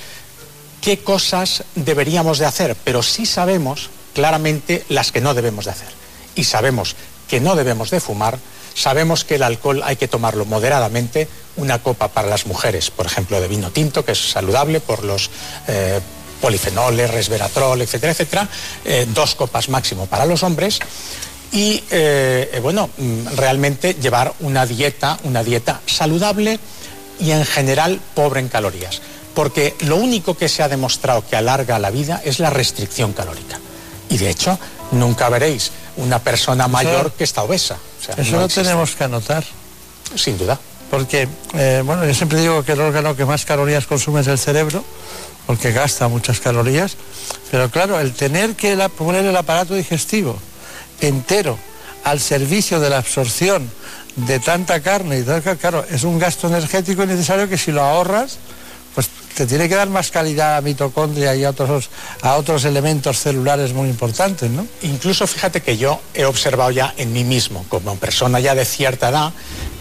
qué cosas deberíamos de hacer, pero sí sabemos claramente las que no debemos de hacer. Y sabemos que no debemos de fumar, sabemos que el alcohol hay que tomarlo moderadamente, una copa para las mujeres, por ejemplo, de vino tinto, que es saludable por los eh, polifenoles, resveratrol, etcétera, etcétera, eh, dos copas máximo para los hombres y eh, eh, bueno, mm, realmente llevar una dieta, una dieta saludable y en general pobre en calorías. Porque lo único que se ha demostrado que alarga la vida es la restricción calórica. Y de hecho, nunca veréis una persona mayor que está obesa. O sea, Eso no lo existe. tenemos que anotar. Sin duda. Porque, eh, bueno, yo siempre digo que el órgano que más calorías consume es el cerebro, porque gasta muchas calorías. Pero claro, el tener que la- poner el aparato digestivo entero al servicio de la absorción de tanta carne y tal, claro, es un gasto energético necesario que si lo ahorras, pues te tiene que dar más calidad a mitocondria y a otros, a otros elementos celulares muy importantes, ¿no? Incluso fíjate que yo he observado ya en mí mismo, como persona ya de cierta edad,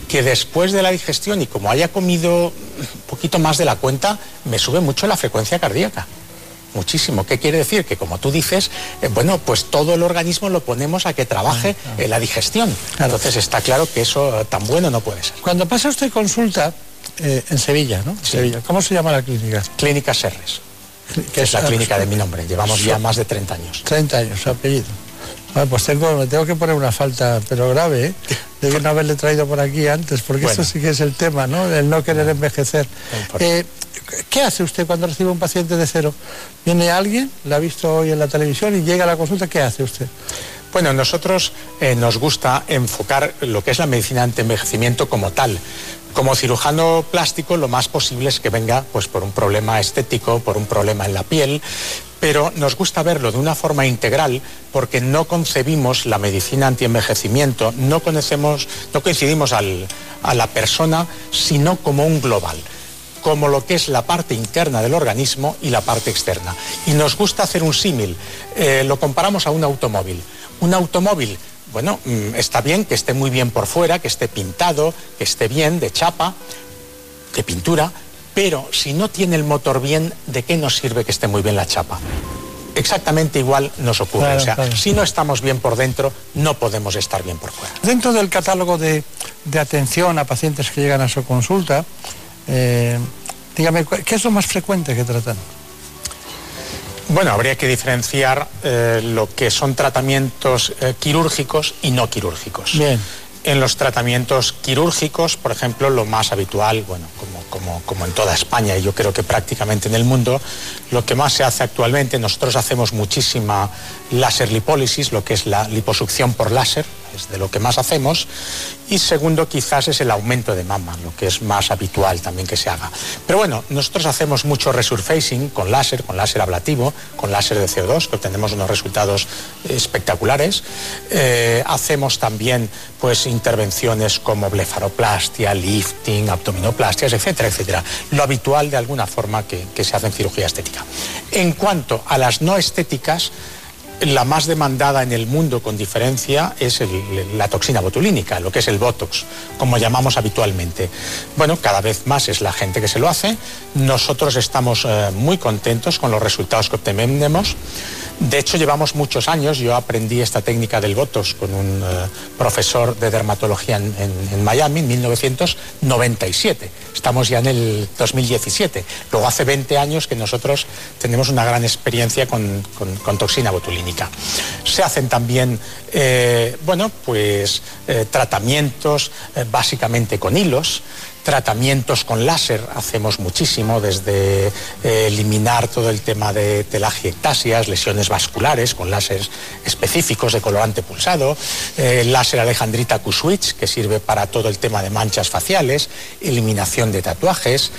que después de la digestión y como haya comido un poquito más de la cuenta, me sube mucho la frecuencia cardíaca. Muchísimo. ¿Qué quiere decir? Que como tú dices, eh, bueno, pues todo el organismo lo ponemos a que trabaje en la digestión. Entonces está claro que eso eh, tan bueno no puede ser. Cuando pasa usted consulta eh, en Sevilla, ¿no? Sevilla. ¿Cómo se llama la clínica? Clínica Serres, Que que es la clínica de mi nombre. Llevamos ya más de 30 años. 30 años, su apellido. Bueno, pues tengo, me tengo que poner una falta, pero grave, ¿eh? de no haberle traído por aquí antes, porque Bueno. esto sí que es el tema, ¿no? El no querer envejecer. Eh, ¿Qué hace usted cuando recibe un paciente de cero? Viene alguien, la ha visto hoy en la televisión y llega a la consulta, ¿qué hace usted? Bueno, nosotros eh, nos gusta enfocar lo que es la medicina anti-envejecimiento como tal. Como cirujano plástico, lo más posible es que venga pues, por un problema estético, por un problema en la piel, pero nos gusta verlo de una forma integral porque no concebimos la medicina anti-envejecimiento, no, conocemos, no coincidimos al- a la persona, sino como un global como lo que es la parte interna del organismo y la parte externa. Y nos gusta hacer un símil, eh, lo comparamos a un automóvil. Un automóvil, bueno, mm, está bien que esté muy bien por fuera, que esté pintado, que esté bien de chapa, de pintura, pero si no tiene el motor bien, ¿de qué nos sirve que esté muy bien la chapa? Exactamente igual nos ocurre. Claro, o sea, claro. si no estamos bien por dentro, no podemos estar bien por fuera. Dentro del catálogo de, de atención a pacientes que llegan a su consulta, eh, dígame, ¿cu- ¿qué es lo más frecuente que tratan? Bueno, habría que diferenciar eh, lo que son tratamientos eh, quirúrgicos y no quirúrgicos. Bien. En los tratamientos quirúrgicos, por ejemplo, lo más habitual, bueno, como, como- como en toda España y yo creo que prácticamente en el mundo, lo que más se hace actualmente, nosotros hacemos muchísima láser lipólisis, lo que es la liposucción por láser, es de lo que más hacemos, y segundo quizás es el aumento de mama, lo que es más habitual también que se haga. Pero bueno, nosotros hacemos mucho resurfacing con láser, con láser ablativo, con láser de CO2, que obtenemos unos resultados espectaculares. Eh, hacemos también pues intervenciones como blefaroplastia, lifting, abdominoplastias, etcétera, etcétera. Lo habitual de alguna forma que, que se hace en cirugía estética. En cuanto a las no estéticas, la más demandada en el mundo con diferencia es la toxina botulínica, lo que es el Botox, como llamamos habitualmente. Bueno, cada vez más es la gente que se lo hace. Nosotros estamos eh, muy contentos con los resultados que obtenemos. De hecho, llevamos muchos años. Yo aprendí esta técnica del Botox con un eh, profesor de dermatología en, Miami en 1997. Estamos ya en el 2017. Luego hace 20 años que nosotros tenemos una gran experiencia con, toxina botulínica. Se hacen también, eh, bueno, pues eh, tratamientos básicamente con hilos. Tratamientos con láser. Hacemos muchísimo, desde eh, eliminar todo el tema de telangiectasias, lesiones vasculares con láseres específicos de colorante pulsado, eh, láser alejandrita Q-switch que sirve para todo el tema de manchas faciales, eliminación de tatuajes,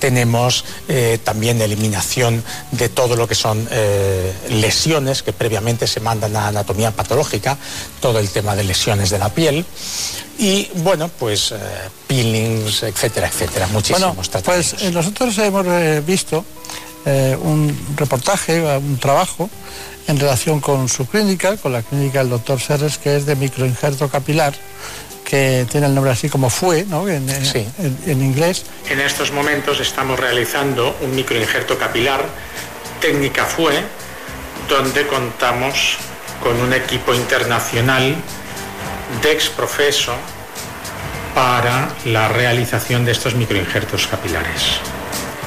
tenemos eh, también eliminación de todo lo que son lesiones que previamente se mandan a anatomía patológica, todo el tema de lesiones de la piel y bueno, pues peelings, etcétera, etcétera. Muchísimos bueno, Pues eh, nosotros hemos eh, visto eh, un reportaje, un trabajo en relación con su clínica, con la clínica del doctor Serres, que es de microinjerto capilar, que tiene el nombre así como FUE, ¿no? en, en inglés. En estos momentos estamos realizando un microinjerto capilar, técnica FUE, donde contamos con un equipo internacional de exprofeso para la realización de estos microinjertos capilares.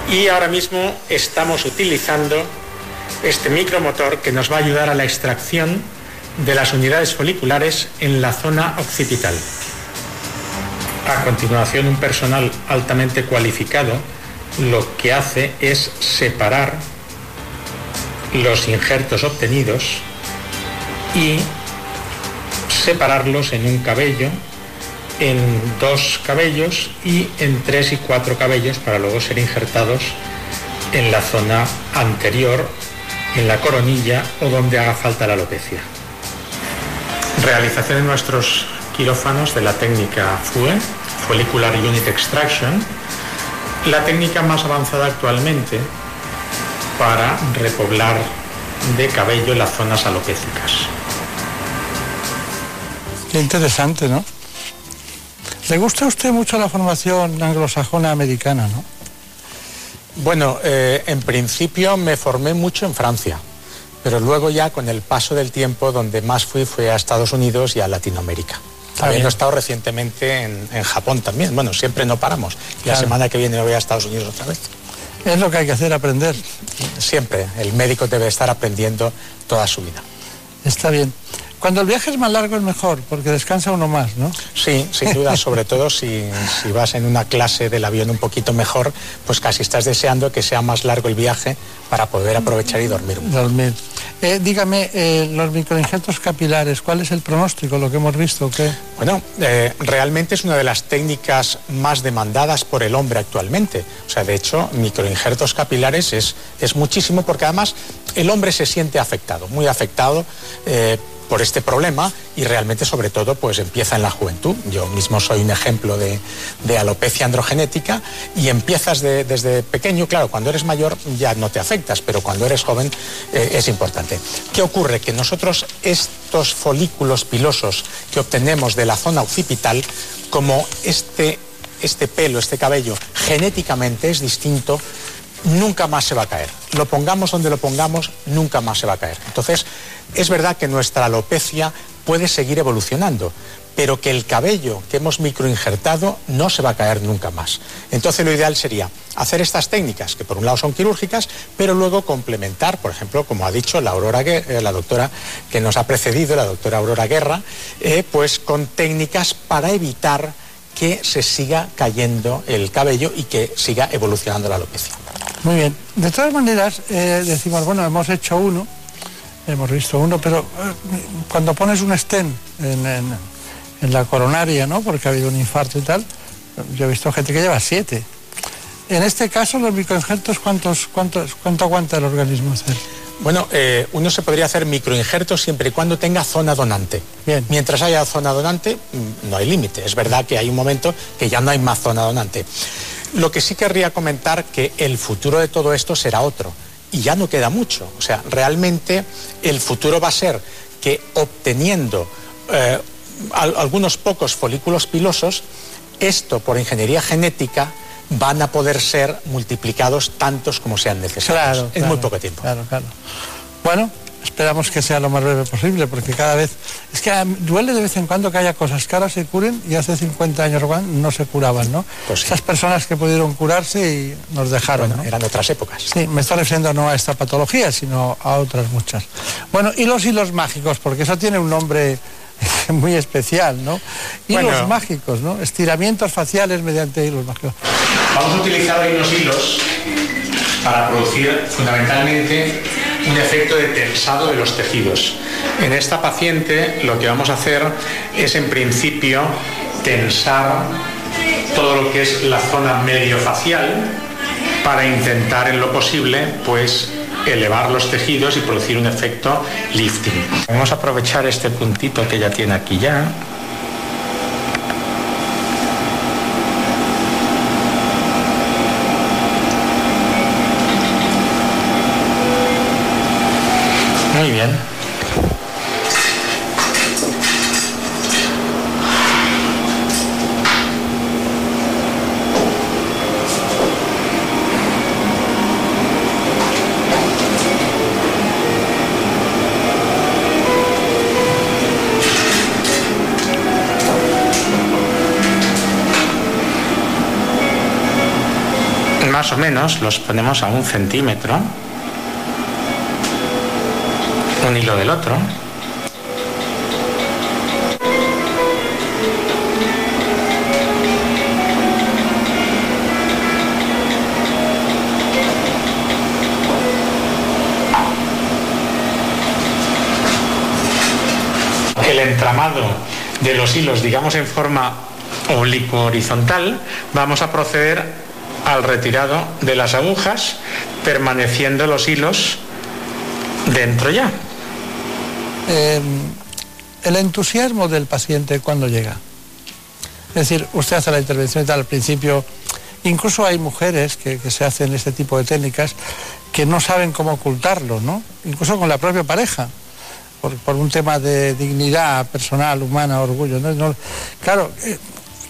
Y ahora mismo estamos utilizando este micromotor que nos va a ayudar a la extracción de las unidades foliculares en la zona occipital. A continuación, un personal altamente cualificado lo que hace es separar los injertos obtenidos y separarlos en un cabello en dos cabellos y en tres y cuatro cabellos para luego ser injertados en la zona anterior, en la coronilla o donde haga falta la alopecia. Realización en nuestros quirófanos de la técnica FUE, Follicular Unit Extraction, la técnica más avanzada actualmente para repoblar de cabello las zonas alopécicas. Qué interesante, ¿no? ¿Le gusta a usted mucho la formación anglosajona americana, no? Bueno, eh, en principio me formé mucho en Francia, pero luego ya con el paso del tiempo donde más fui fue a Estados Unidos y a Latinoamérica. También he estado recientemente en, Japón también. Bueno, siempre no paramos. Y la semana que viene voy a Estados Unidos otra vez. Es lo que hay que hacer, aprender. Siempre. El médico debe estar aprendiendo toda su vida. Está bien. Cuando el viaje es más largo es mejor, porque descansa uno más, ¿no? Sí, sin duda, sobre todo si, vas en una clase del avión un poquito mejor, pues casi estás deseando que sea más largo el viaje para poder aprovechar y dormir. Dormir. Eh, dígame, eh, los microinjertos capilares, ¿cuál es el pronóstico, lo que hemos visto? ¿qué? Bueno, eh, realmente es una de las técnicas más demandadas por el hombre actualmente. O sea, de hecho, microinjertos capilares es, es muchísimo porque además el hombre se siente afectado, muy afectado por este problema y realmente sobre todo pues empieza en la juventud. Yo mismo soy un ejemplo de, alopecia androgenética y empiezas desde pequeño, claro, cuando eres mayor ya no te afectas, pero cuando eres joven eh, es importante. ¿Qué ocurre? Que nosotros estos folículos pilosos que obtenemos de la zona occipital, como este, este pelo, este cabello, genéticamente es distinto, nunca más se va a caer. Lo pongamos donde lo pongamos, nunca más se va a caer. Entonces, es verdad que nuestra alopecia puede seguir evolucionando, pero que el cabello que hemos microinjertado no se va a caer nunca más. Entonces lo ideal sería hacer estas técnicas, que por un lado son quirúrgicas, pero luego complementar, por ejemplo, como ha dicho la, Aurora, eh, la doctora que nos ha precedido, la doctora Aurora Guerra, eh, pues con técnicas para evitar que se siga cayendo el cabello y que siga evolucionando la alopecia. Muy bien. De todas maneras, eh, decimos, bueno, hemos hecho uno, hemos visto uno, pero eh, cuando pones un stent en, la coronaria, ¿no? Porque ha habido un infarto y tal, yo he visto gente que lleva siete. En este caso, los microinjertos, ¿cuántos, cuántos, ¿cuánto aguanta el organismo hacer? Bueno, eh, uno se podría hacer microinjertos siempre y cuando tenga zona donante. Bien. Mientras haya zona donante, mm, no hay límite. Es verdad que hay un momento que ya no hay más zona donante. Lo que sí querría comentar que el futuro de todo esto será otro y ya no queda mucho. O sea, realmente el futuro va a ser que obteniendo eh, algunos pocos folículos pilosos, esto por ingeniería genética van a poder ser multiplicados tantos como sean necesarios. en muy poco tiempo. Claro, claro. Bueno, esperamos que sea lo más breve posible, porque cada vez... Es que duele de vez en cuando que haya cosas que ahora se curen y hace 50 años no se curaban, ¿no? Pues Esas personas que pudieron curarse y nos dejaron, Eran otras épocas. Sí, me estoy refiriendo no a esta patología, sino a otras muchas. Bueno, y los hilos mágicos, porque eso tiene un nombre <laughs> muy especial, ¿no? Hilos Bueno. mágicos, ¿no? Estiramientos faciales mediante hilos mágicos. Vamos a utilizar hoy unos hilos para producir fundamentalmente un efecto de tensado de los tejidos. En esta paciente lo que vamos a hacer es en principio tensar todo lo que es la zona mediofacial para intentar en lo posible pues elevar los tejidos y producir un efecto lifting. Vamos a aprovechar este puntito que ya tiene aquí ya Muy Más o menos los ponemos a un centímetro un hilo del otro. El entramado de los hilos, digamos en forma oblicuo horizontal, vamos a proceder al retirado de las agujas, permaneciendo los hilos dentro ya. Eh, el entusiasmo del paciente cuando llega. Es decir, usted hace la intervención y tal al principio. Incluso hay mujeres que, que se hacen este tipo de técnicas que no saben cómo ocultarlo, ¿no? Incluso con la propia pareja, por, por un tema de dignidad personal, humana, orgullo. ¿no? Claro, eh,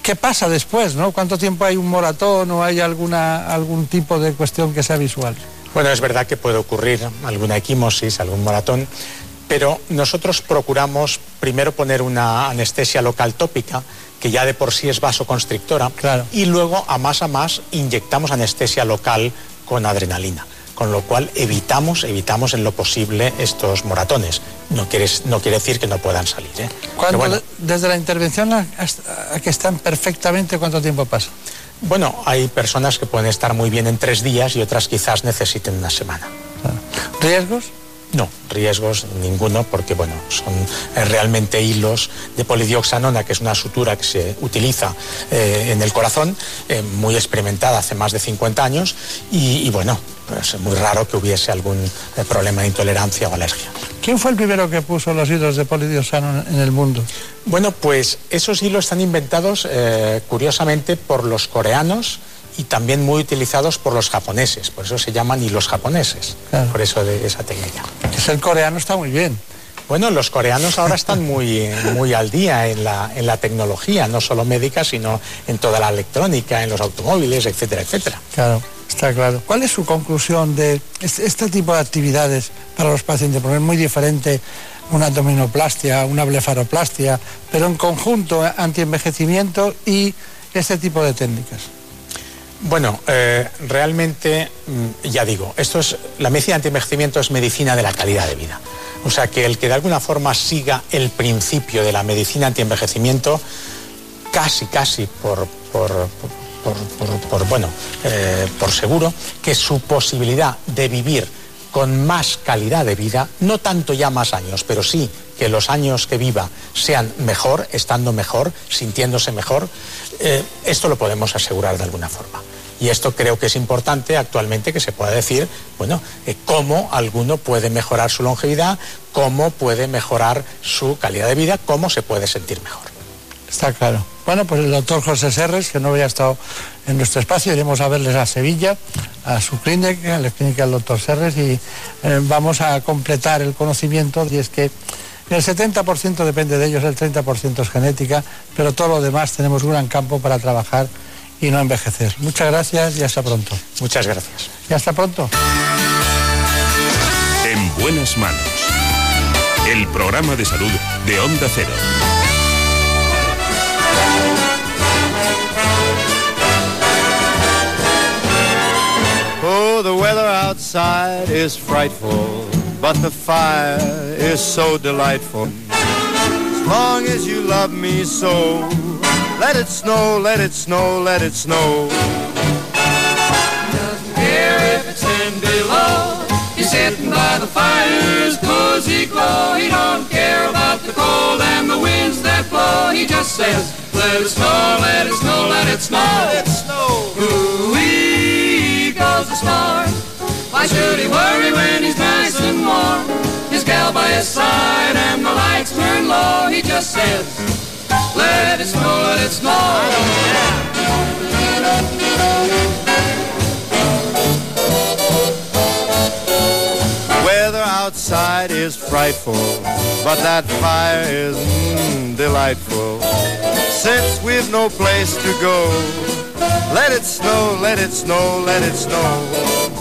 ¿qué pasa después, no? ¿Cuánto tiempo hay un moratón o hay alguna, algún tipo de cuestión que sea visual? Bueno, es verdad que puede ocurrir alguna equimosis, algún maratón, pero nosotros procuramos primero poner una anestesia local tópica, que ya de por sí es vasoconstrictora, y luego a más a más inyectamos anestesia local con adrenalina. Con lo cual evitamos, evitamos en lo posible estos moratones. No quiere, no quiere decir que no puedan salir. ¿eh? Pero ¿Cuánto bueno, de- desde la intervención hasta- a que están perfectamente, ¿cuánto tiempo pasa? bueno, hay personas que pueden estar muy bien en tres días y otras quizás necesiten una semana. ¿Riesgos? No, riesgos ninguno, porque bueno, son eh, realmente hilos de polidioxanona, que es una sutura que se utiliza eh, en el corazón, eh, muy experimentada hace más de 50 años, y, y, bueno, pues es muy raro que hubiese algún eh, problema de intolerancia o alergia. ¿Quién fue el primero que puso los hilos de polidiosano en el mundo? Bueno, pues esos hilos están inventados curiosamente por los coreanos y también muy utilizados por los japoneses, por eso se llaman hilos japoneses, Claro. por eso de esa técnica. Es el coreano está muy bien. Bueno, los coreanos ahora están muy, <laughs> muy al día en la, en la tecnología, no solo médica, sino en toda la electrónica, en los automóviles, etcétera, etcétera. Claro, está claro. ¿Cuál es su conclusión de este, este tipo de actividades para los pacientes? Porque es muy diferente una abdominoplastia, una blefaroplastia, pero en conjunto eh, antienvejecimiento y este tipo de técnicas. Bueno, eh, realmente, mm, ya digo, esto es, la medicina anti-envejecimiento es medicina de la calidad de vida. O sea, que el que de alguna forma siga el principio de la medicina anti-envejecimiento, casi, casi por- por- por, bueno, eh, por seguro, que su posibilidad de vivir con más calidad de vida, no tanto ya más años, pero sí que los años que viva sean mejor, estando mejor, sintiéndose mejor, eh, esto lo podemos asegurar de alguna forma. Y esto creo que es importante actualmente que se pueda decir, bueno, eh, cómo alguno puede mejorar su longevidad, cómo puede mejorar su calidad de vida, cómo se puede sentir mejor. Está claro. Bueno, pues el doctor José Serres, que no había estado en nuestro espacio, iremos a verles a Sevilla, a su clínica, a la clínica del doctor Serres, y eh, vamos a completar el conocimiento. Y es que el 70% depende de ellos, el 30% es genética, pero todo lo demás tenemos un gran campo para trabajar y no envejecer. Muchas gracias y hasta pronto. Muchas gracias. Y hasta pronto. En buenas manos. El programa de salud de Onda Cero. Outside is frightful, but the fire is so delightful. As long as you love me so. Let it snow, let it snow, let it snow. Doesn't care if it's ten below. He's sitting by the fire's cozy glow. He don't care about the cold and the winds that blow. He just says, let it snow, let it snow, let it snow. Let it snow. Ooh-wee goes the star. Why should he worry when he's nice and warm? His gal by his side and the lights turn low. He just says, let it snow, let it snow. I don't Weather outside is frightful, but that fire is mm, delightful. Since we've no place to go, let it snow, let it snow, let it snow.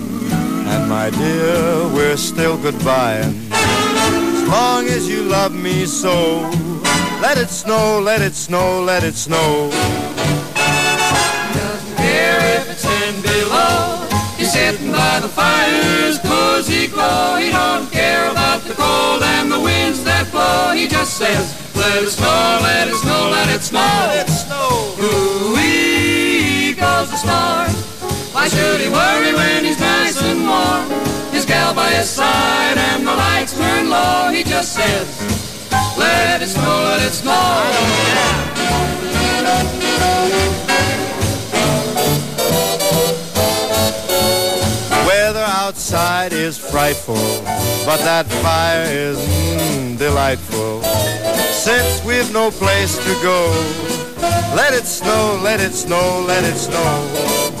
my dear, we're still goodbying. As long as you love me so, let it snow, let it snow, let it snow. Doesn't care if it's ten below. He's sitting by the fire's cozy glow. He don't care about the cold and the winds that blow. He just says, let it snow, let it snow, let it snow. Let it snow. Ooh-wee goes the star. Why should he worry when he's nice and warm? His gal by his side and the lights turn low. He just says, let it snow, let it snow. Weather outside is frightful, but that fire is mm, delightful. Since we've no place to go, let it snow, let it snow, let it snow.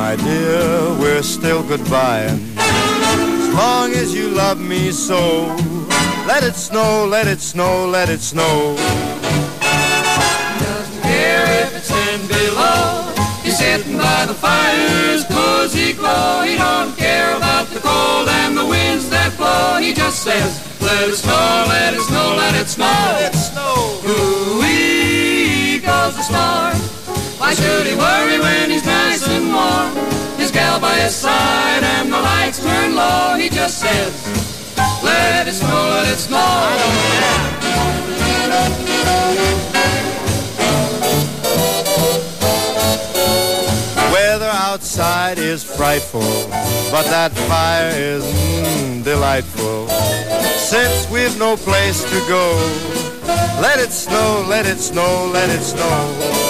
my dear, we're still goodbying. As long as you love me so, let it snow, let it snow, let it snow. Doesn't care if it's ten below. He's sitting by the fire's cozy glow. He don't care about the cold and the winds that blow. He just says, let it snow, let it snow, let it snow. Let it snow. Ooh-wee goes the star. Why should he worry when he's nice and warm? His gal by his side and the lights turn low. He just says, let it snow, let it snow. Weather outside is frightful, but that fire is mm, delightful. Since we've no place to go, let it snow, let it snow, let it snow.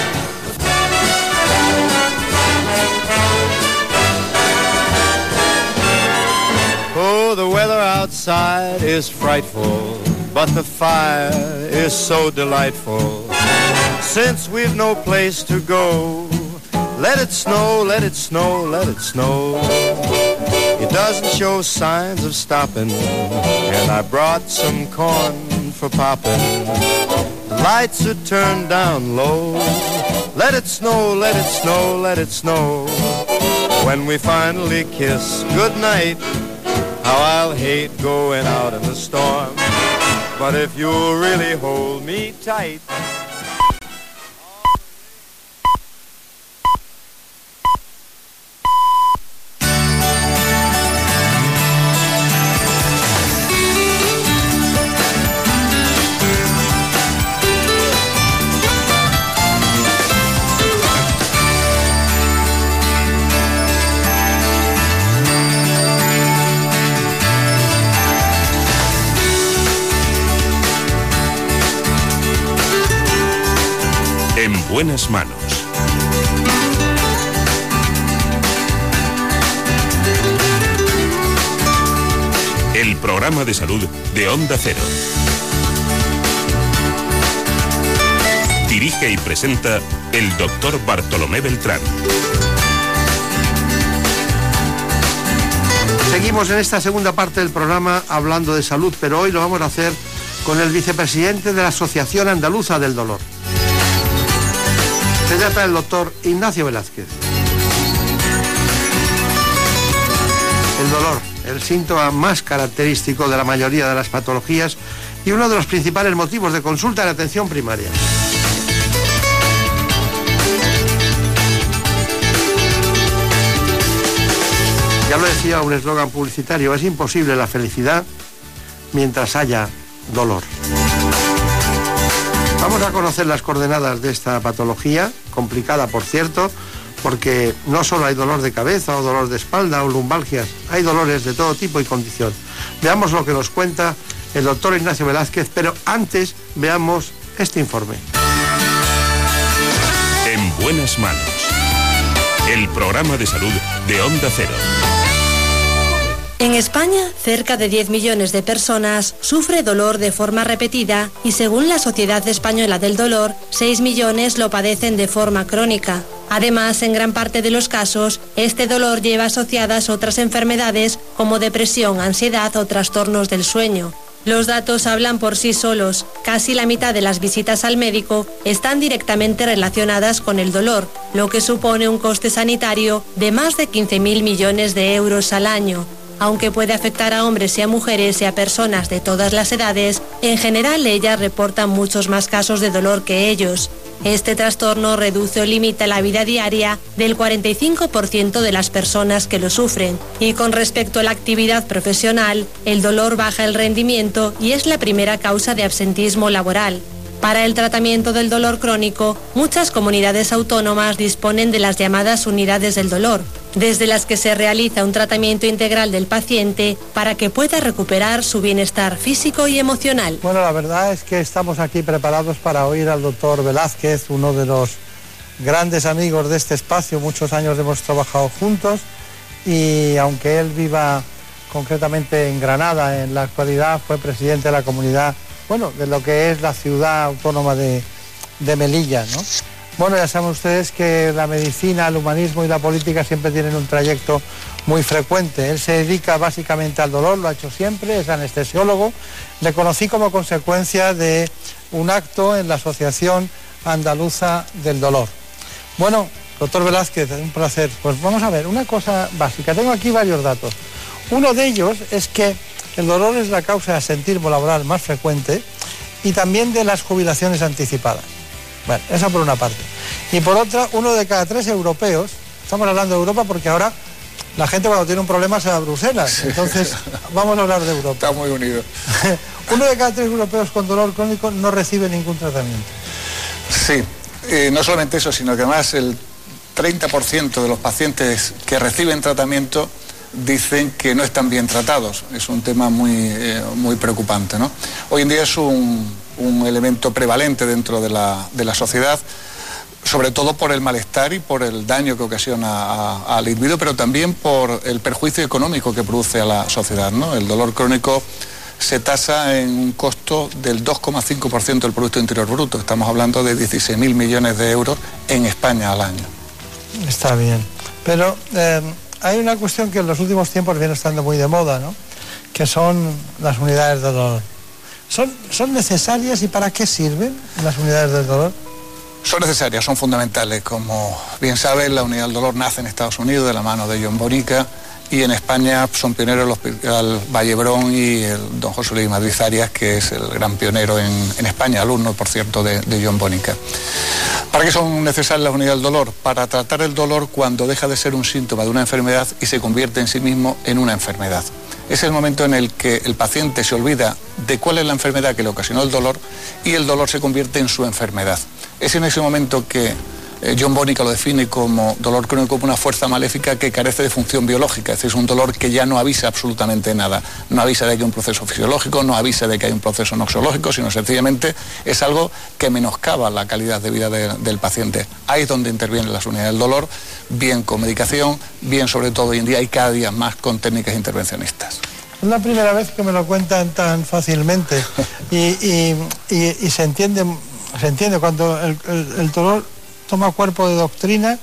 Oh, the weather outside is frightful, but the fire is so delightful. Since we've no place to go, let it snow, let it snow, let it snow. It doesn't show signs of stopping, and I brought some corn for popping. Lights are turned down low. Let it snow, let it snow, let it snow. When we finally kiss goodnight, how I'll hate going out in the storm. But if you'll really hold me tight, buenas manos. El programa de salud de Onda Cero. Dirige y presenta el doctor Bartolomé Beltrán. Seguimos en esta segunda parte del programa hablando de salud, pero hoy lo vamos a hacer con el vicepresidente de la Asociación Andaluza del Dolor. Se trata del doctor Ignacio Velázquez. El dolor, el síntoma más característico de la mayoría de las patologías y uno de los principales motivos de consulta en atención primaria. Ya lo decía un eslogan publicitario, es imposible la felicidad mientras haya dolor. Vamos a conocer las coordenadas de esta patología, complicada por cierto, porque no solo hay dolor de cabeza o dolor de espalda o lumbalgias, hay dolores de todo tipo y condición. Veamos lo que nos cuenta el doctor Ignacio Velázquez, pero antes veamos este informe. En buenas manos. El programa de salud de Onda Cero. En España, cerca de 10 millones de personas sufre dolor de forma repetida y según la Sociedad Española del Dolor, 6 millones lo padecen de forma crónica. Además, en gran parte de los casos, este dolor lleva asociadas otras enfermedades como depresión, ansiedad o trastornos del sueño. Los datos hablan por sí solos. Casi la mitad de las visitas al médico están directamente relacionadas con el dolor, lo que supone un coste sanitario de más de 15.000 millones de euros al año. Aunque puede afectar a hombres y a mujeres y a personas de todas las edades, en general ellas reportan muchos más casos de dolor que ellos. Este trastorno reduce o limita la vida diaria del 45% de las personas que lo sufren. Y con respecto a la actividad profesional, el dolor baja el rendimiento y es la primera causa de absentismo laboral. Para el tratamiento del dolor crónico, muchas comunidades autónomas disponen de las llamadas unidades del dolor, desde las que se realiza un tratamiento integral del paciente para que pueda recuperar su bienestar físico y emocional. Bueno, la verdad es que estamos aquí preparados para oír al doctor Velázquez, uno de los grandes amigos de este espacio. Muchos años hemos trabajado juntos y aunque él viva concretamente en Granada en la actualidad, fue presidente de la comunidad bueno, de lo que es la ciudad autónoma de, Melilla, ¿no? Bueno, ya saben ustedes que la medicina, el humanismo y la política siempre tienen un trayecto muy frecuente. Él se dedica básicamente al dolor, lo ha hecho siempre, es anestesiólogo. Le conocí como consecuencia de un acto en la Asociación Andaluza del Dolor. Bueno, doctor Velázquez, un placer. Pues vamos a ver, una cosa básica. Tengo aquí varios datos. Uno de ellos es que el dolor es la causa de asentismo laboral más frecuente y también de las jubilaciones anticipadas. Bueno, eso por una parte. Y por otra, uno de cada tres europeos, estamos hablando de Europa porque ahora la gente cuando tiene un problema se va a Bruselas, entonces <laughs> vamos a hablar de Europa. Está muy unido. <laughs> uno de cada tres europeos con dolor crónico no recibe ningún tratamiento. Sí, eh, no solamente eso, sino que además el 30% de los pacientes que reciben tratamiento dicen que no están bien tratados. Es un tema muy, eh, muy preocupante. ¿no? Hoy en día es un, elemento prevalente dentro de la, de la, sociedad, sobre todo por el malestar y por el daño que ocasiona al individuo, pero también por el perjuicio económico que produce a la sociedad. ¿no? El dolor crónico se tasa en un costo del 2,5% del Producto Interior Bruto. Estamos hablando de 16.000 millones de euros en España al año. Está bien. Pero eh, hay una cuestión que en los últimos tiempos viene estando muy de moda, ¿no? que son las unidades de dolor. ¿Son, ¿Son necesarias y para qué sirven las unidades del dolor? Son necesarias, son fundamentales. Como bien saben, la unidad del dolor nace en Estados Unidos de la mano de John Bonica y en España son pioneros el Hospital Vallebrón y el don José Luis Madrid Arias, que es el gran pionero en, España, alumno, por cierto, de, de John Bonica. ¿Para qué son necesarias las unidades del dolor? Para tratar el dolor cuando deja de ser un síntoma de una enfermedad y se convierte en sí mismo en una enfermedad. Es el momento en el que el paciente se olvida de cuál es la enfermedad que le ocasionó el dolor y el dolor se convierte en su enfermedad. Es en ese momento que John Bonica lo define como dolor crónico como una fuerza maléfica que carece de función biológica, es decir, es un dolor que ya no avisa absolutamente nada, no avisa de que hay un proceso fisiológico, no avisa de que hay un proceso noxológico, sino sencillamente es algo que menoscaba la calidad de vida de- del paciente. Ahí es donde intervienen las unidades del dolor, bien con medicación, bien sobre todo hoy en día y cada día más con técnicas intervencionistas. Es la primera vez que me lo cuentan tan fácilmente <laughs> y, y- y- y se entiende, se entiende cuando el, el- el dolor toma cuerpo de doctrina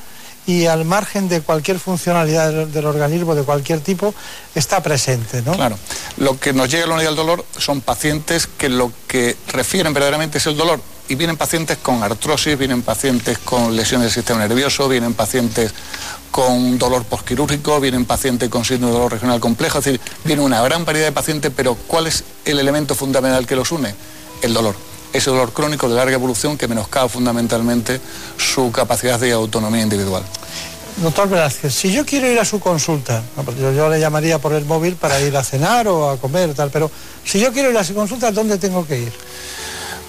y al margen de cualquier funcionalidad del, organismo de cualquier tipo está presente, ¿no? Claro. Lo que nos llega a la unidad del dolor son pacientes que lo que refieren verdaderamente es el dolor. Y vienen pacientes con artrosis, vienen pacientes con lesiones del sistema nervioso, vienen pacientes con dolor posquirúrgico, vienen pacientes con síndrome de dolor regional complejo. Es decir, viene una gran variedad de pacientes, pero ¿cuál es el elemento fundamental que los une? El dolor. Ese dolor crónico de larga evolución que menoscaba fundamentalmente su capacidad de autonomía individual. Doctor Velázquez, si yo quiero ir a su consulta, porque yo, yo le llamaría por el móvil para ir a cenar o a comer, tal, pero si yo quiero ir a su consulta, ¿dónde tengo que ir?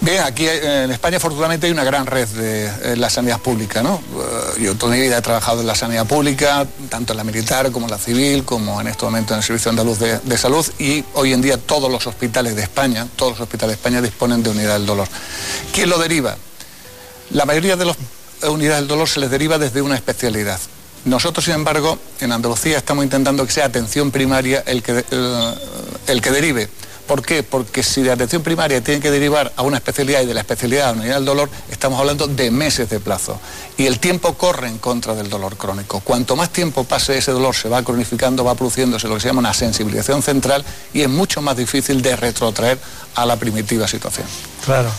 Bien, aquí eh, en España afortunadamente hay una gran red de eh, la sanidad pública. Eh, yo toda mi vida he trabajado en la sanidad pública, tanto en la militar como en la civil, como en este momento en el Servicio Andaluz de, Salud y hoy en día todos los hospitales de España, todos los hospitales de España disponen de unidad del dolor. ¿Quién lo deriva? La mayoría de las unidades del dolor se les deriva desde una especialidad. Nosotros, sin embargo, en Andalucía estamos intentando que sea atención primaria el que, el que derive. ¿Por qué? Porque si de atención primaria tiene que derivar a una especialidad y de la especialidad a una unidad del dolor, estamos hablando de meses de plazo. Y el tiempo corre en contra del dolor crónico. Cuanto más tiempo pase ese dolor, se va cronificando, va produciéndose lo que se llama una sensibilización central y es mucho más difícil de retrotraer a la primitiva situación. Claro.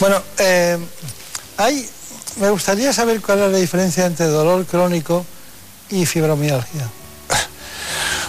Bueno, eh, hay, me gustaría saber cuál es la diferencia entre dolor crónico y fibromialgia.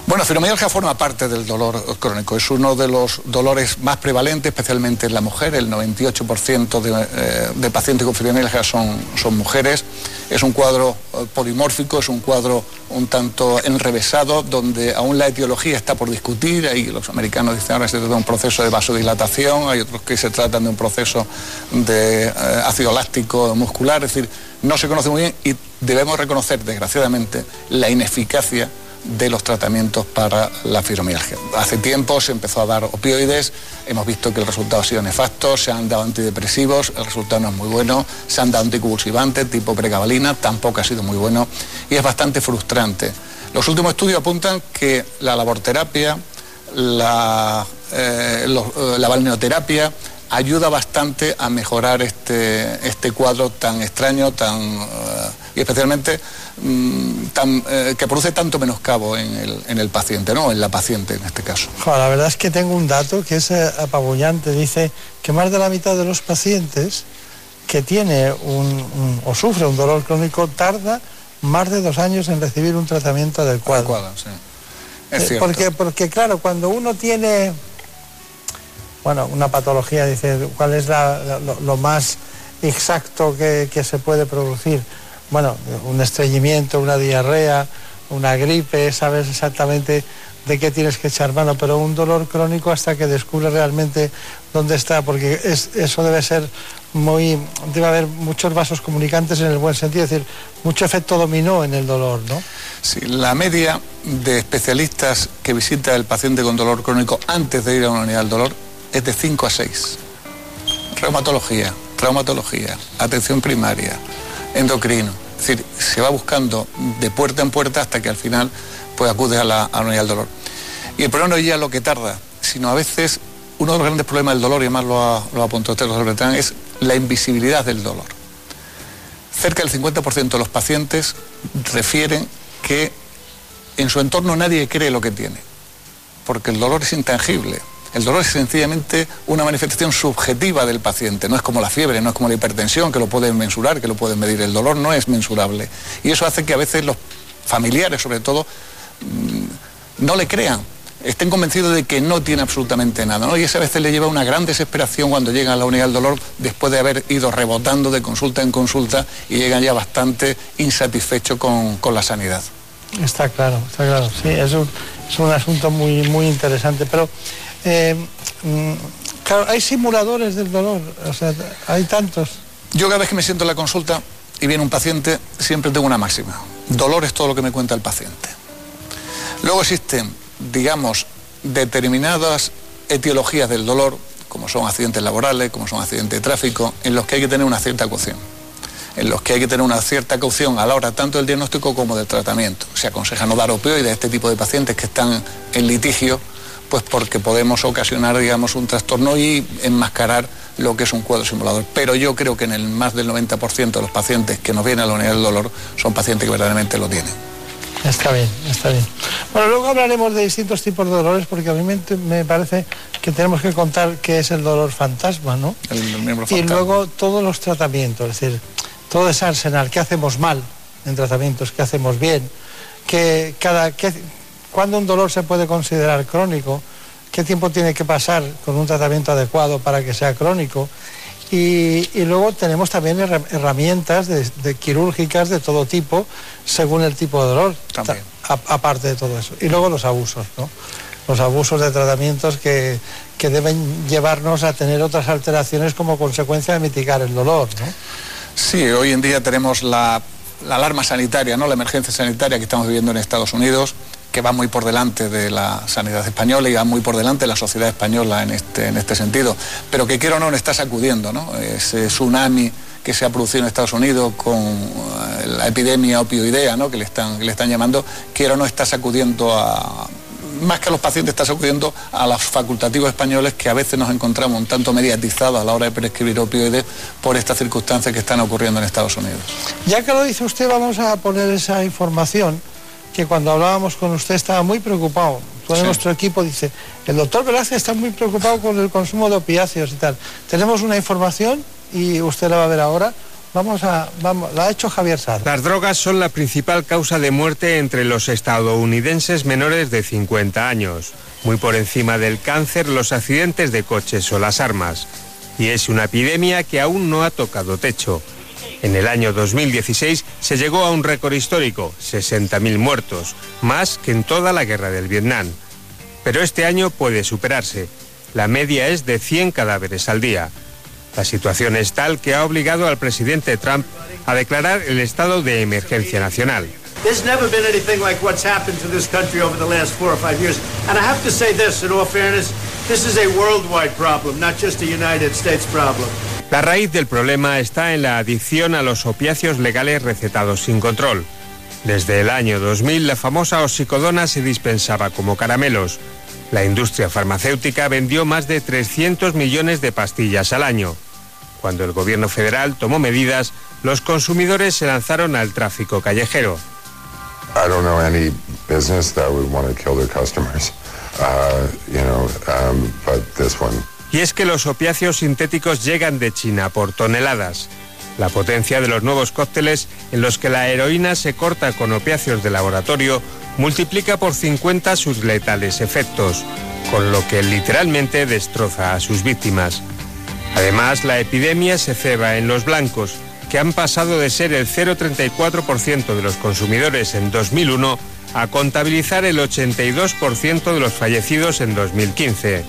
Bueno, fibromialgia forma parte del dolor crónico. Es uno de los dolores más prevalentes, especialmente en la mujer. El 98% de, eh, de pacientes con fibromialgia son, mujeres. Es un cuadro eh, polimórfico, es un cuadro un tanto enrevesado, donde aún la etiología está por discutir. Ahí los americanos dicen ahora se trata de un proceso de vasodilatación, hay otros que se tratan de un proceso de eh, ácido láctico muscular. Es decir, no se conoce muy bien y debemos reconocer, desgraciadamente, la ineficacia de los tratamientos para la fibromialgia. Hace tiempo se empezó a dar opioides, hemos visto que el resultado ha sido nefasto, se han dado antidepresivos, el resultado no es muy bueno, se han dado anticonvulsivantes tipo pregabalina, tampoco ha sido muy bueno y es bastante frustrante. Los últimos estudios apuntan que la laborterapia, la, eh, eh, la balneoterapia ayuda bastante a mejorar este, este cuadro tan extraño, tan eh, y especialmente mm, tan, eh, que produce tanto menoscabo en el, en el paciente, ¿no? En la paciente en este caso. La verdad es que tengo un dato que es eh, apabullante. Dice que más de la mitad de los pacientes que tiene un, un- o sufre un dolor crónico tarda más de dos años en recibir un tratamiento adecuado. Adecuado, sí. Es cierto. Porque, porque claro, cuando uno tiene bueno, una patología, dice, ¿cuál es lo, más exacto que, se puede producir? Bueno, un estreñimiento, una diarrea, una gripe, sabes exactamente de qué tienes que echar mano, pero un dolor crónico hasta que descubres realmente dónde está, porque es- eso debe ser muy, debe haber muchos vasos comunicantes en el buen sentido, es decir, mucho efecto dominó en el dolor, ¿no? Sí, la media de especialistas que visita el paciente con dolor crónico antes de ir a una unidad del dolor es de 5 a 6. Reumatología, traumatología, atención primaria, endocrino. Es decir, se va buscando de puerta en puerta hasta que al final pues acude a la, a unidad del dolor. Y el problema no es ya lo que tarda, sino a veces uno de los grandes problemas del dolor, y además lo ha, lo ha apuntado usted, doctor Bertrán, es la invisibilidad del dolor. Cerca del 50% de los pacientes refieren que en su entorno nadie cree lo que tiene, porque el dolor es intangible. El dolor es sencillamente una manifestación subjetiva del paciente, no es como la fiebre, no es como la hipertensión, que lo pueden mensurar, que lo pueden medir. El dolor no es mensurable. Y eso hace que a veces los familiares, sobre todo, mm, no le crean, estén convencidos de que no tiene absolutamente nada. ¿no? Y eso a veces le lleva una gran desesperación cuando llegan a la unidad del dolor después de haber ido rebotando de consulta en consulta y llegan ya bastante insatisfechos con, con la sanidad. Está claro, está claro. Sí, es un, es un asunto muy, muy interesante. Pero, eh, mm, claro, hay simuladores del dolor, o sea, hay tantos. Yo cada vez que me siento en la consulta y viene un paciente, siempre tengo una máxima. Dolor es todo lo que me cuenta el paciente. Luego existen, digamos, determinadas etiologías del dolor, como son accidentes laborales, como son accidentes de tráfico, en los que hay que tener una cierta caución. En los que hay que tener una cierta caución a la hora tanto del diagnóstico como del tratamiento. Se aconseja no dar opioides a este tipo de pacientes que están en litigio, pues porque podemos ocasionar, digamos, un trastorno y enmascarar lo que es un cuadro simulador. Pero yo creo que en el más del 90% de los pacientes que nos vienen a la unidad del dolor son pacientes que verdaderamente lo tienen. Está bien, está bien. Bueno, luego hablaremos de distintos tipos de dolores porque a mí me, me parece que tenemos que contar qué es el dolor fantasma, ¿no? El, miembro y luego todos los tratamientos, es decir, todo ese arsenal, qué hacemos mal en tratamientos, qué hacemos bien, que cada, qué, cuándo un dolor se puede considerar crónico, qué tiempo tiene que pasar con un tratamiento adecuado para que sea crónico. Y, y luego tenemos también herramientas de, de quirúrgicas de todo tipo, según el tipo de dolor, También. aparte de todo eso. Y luego los abusos, ¿no? Los abusos de tratamientos que, que deben llevarnos a tener otras alteraciones como consecuencia de mitigar el dolor, ¿no? Sí, hoy en día tenemos la, la alarma sanitaria, ¿no? la emergencia sanitaria que estamos viviendo en Estados Unidos, que va muy por delante de la sanidad española y va muy por delante de la sociedad española en este, en este sentido, pero que quiero o no está sacudiendo, ¿no? Ese tsunami que se ha producido en Estados Unidos con eh, la epidemia opioidea, ¿no? que, le están, que le están llamando, quiero o no está sacudiendo a, más que a los pacientes, está sacudiendo a los facultativos españoles que a veces nos encontramos un tanto mediatizados a la hora de prescribir opioides por estas circunstancias que están ocurriendo en Estados Unidos. Ya que lo dice usted, vamos a poner esa información que cuando hablábamos con usted estaba muy preocupado. Todo Sí. nuestro equipo dice, el doctor Velázquez está muy preocupado con el consumo de opiáceos y tal. Tenemos una información y usted la va a ver ahora. Vamos a, vamos, la ha hecho Javier Sar. Las drogas son la principal causa de muerte entre los estadounidenses menores de 50 años, muy por encima del cáncer, los accidentes de coches o las armas. Y es una epidemia que aún no ha tocado techo. En el año 2016 se llegó a un récord histórico, 60.000 muertos, más que en toda la guerra del Vietnam. Pero este año puede superarse. La media es de 100 cadáveres al día. La situación es tal que ha obligado al presidente Trump a declarar el estado de emergencia nacional. There's never been anything like what's happened to this country over the last four or five years. And I have to say this, in all fairness, this is a worldwide problem, not just a United States problem. La raíz del problema está en la adicción a los opiáceos legales recetados sin control. Desde el año 2000 la famosa oxicodona se dispensaba como caramelos. La industria farmacéutica vendió más de 300 millones de pastillas al año. Cuando el gobierno federal tomó medidas, los consumidores se lanzaron al tráfico callejero. I don't know any business that would want to kill their customers, uh, you know, um, but this one. Y es que los opiáceos sintéticos llegan de China por toneladas. La potencia de los nuevos cócteles en los que la heroína se corta con opiáceos de laboratorio multiplica por 50 sus letales efectos, con lo que literalmente destroza a sus víctimas. Además, la epidemia se ceba en los blancos, que han pasado de ser el 0,34% de los consumidores en 2001 a contabilizar el 82% de los fallecidos en 2015.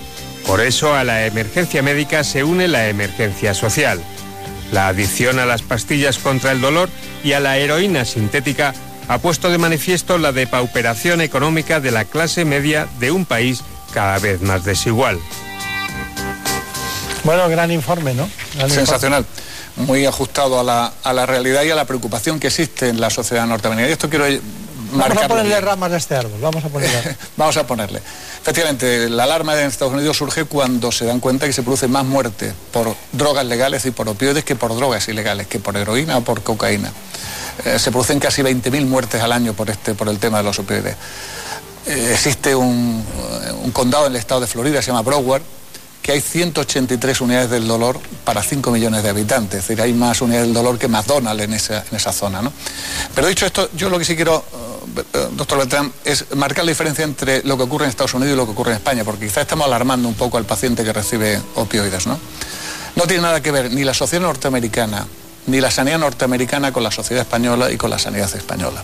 Por eso a la emergencia médica se une la emergencia social. La adicción a las pastillas contra el dolor y a la heroína sintética ha puesto de manifiesto la depauperación económica de la clase media de un país cada vez más desigual. Bueno, gran informe, ¿no? Gran Sensacional. Muy ajustado a la, a la realidad y a la preocupación que existe en la sociedad norteamericana. Y esto quiero Vamos a ponerle bien. ramas a este árbol, vamos a ponerle. <laughs> Vamos a ponerle. Efectivamente, la alarma en Estados Unidos surge cuando se dan cuenta que se produce más muerte por drogas legales y por opioides que por drogas ilegales, que por heroína o por cocaína. Eh, se producen casi 20.000 muertes al año por, este, por el tema de los opioides. Eh, existe un, eh, un condado en el estado de Florida, se llama Broward, que hay 183 unidades del dolor para 5 millones de habitantes. Es decir, hay más unidades del dolor que McDonald's en esa, en esa zona. ¿no? Pero dicho esto, yo lo que sí quiero, doctor Beltrán, es marcar la diferencia entre lo que ocurre en Estados Unidos y lo que ocurre en España, porque quizás estamos alarmando un poco al paciente que recibe opioides. ¿no? No tiene nada que ver ni la sociedad norteamericana ni la sanidad norteamericana con la sociedad española y con la sanidad española.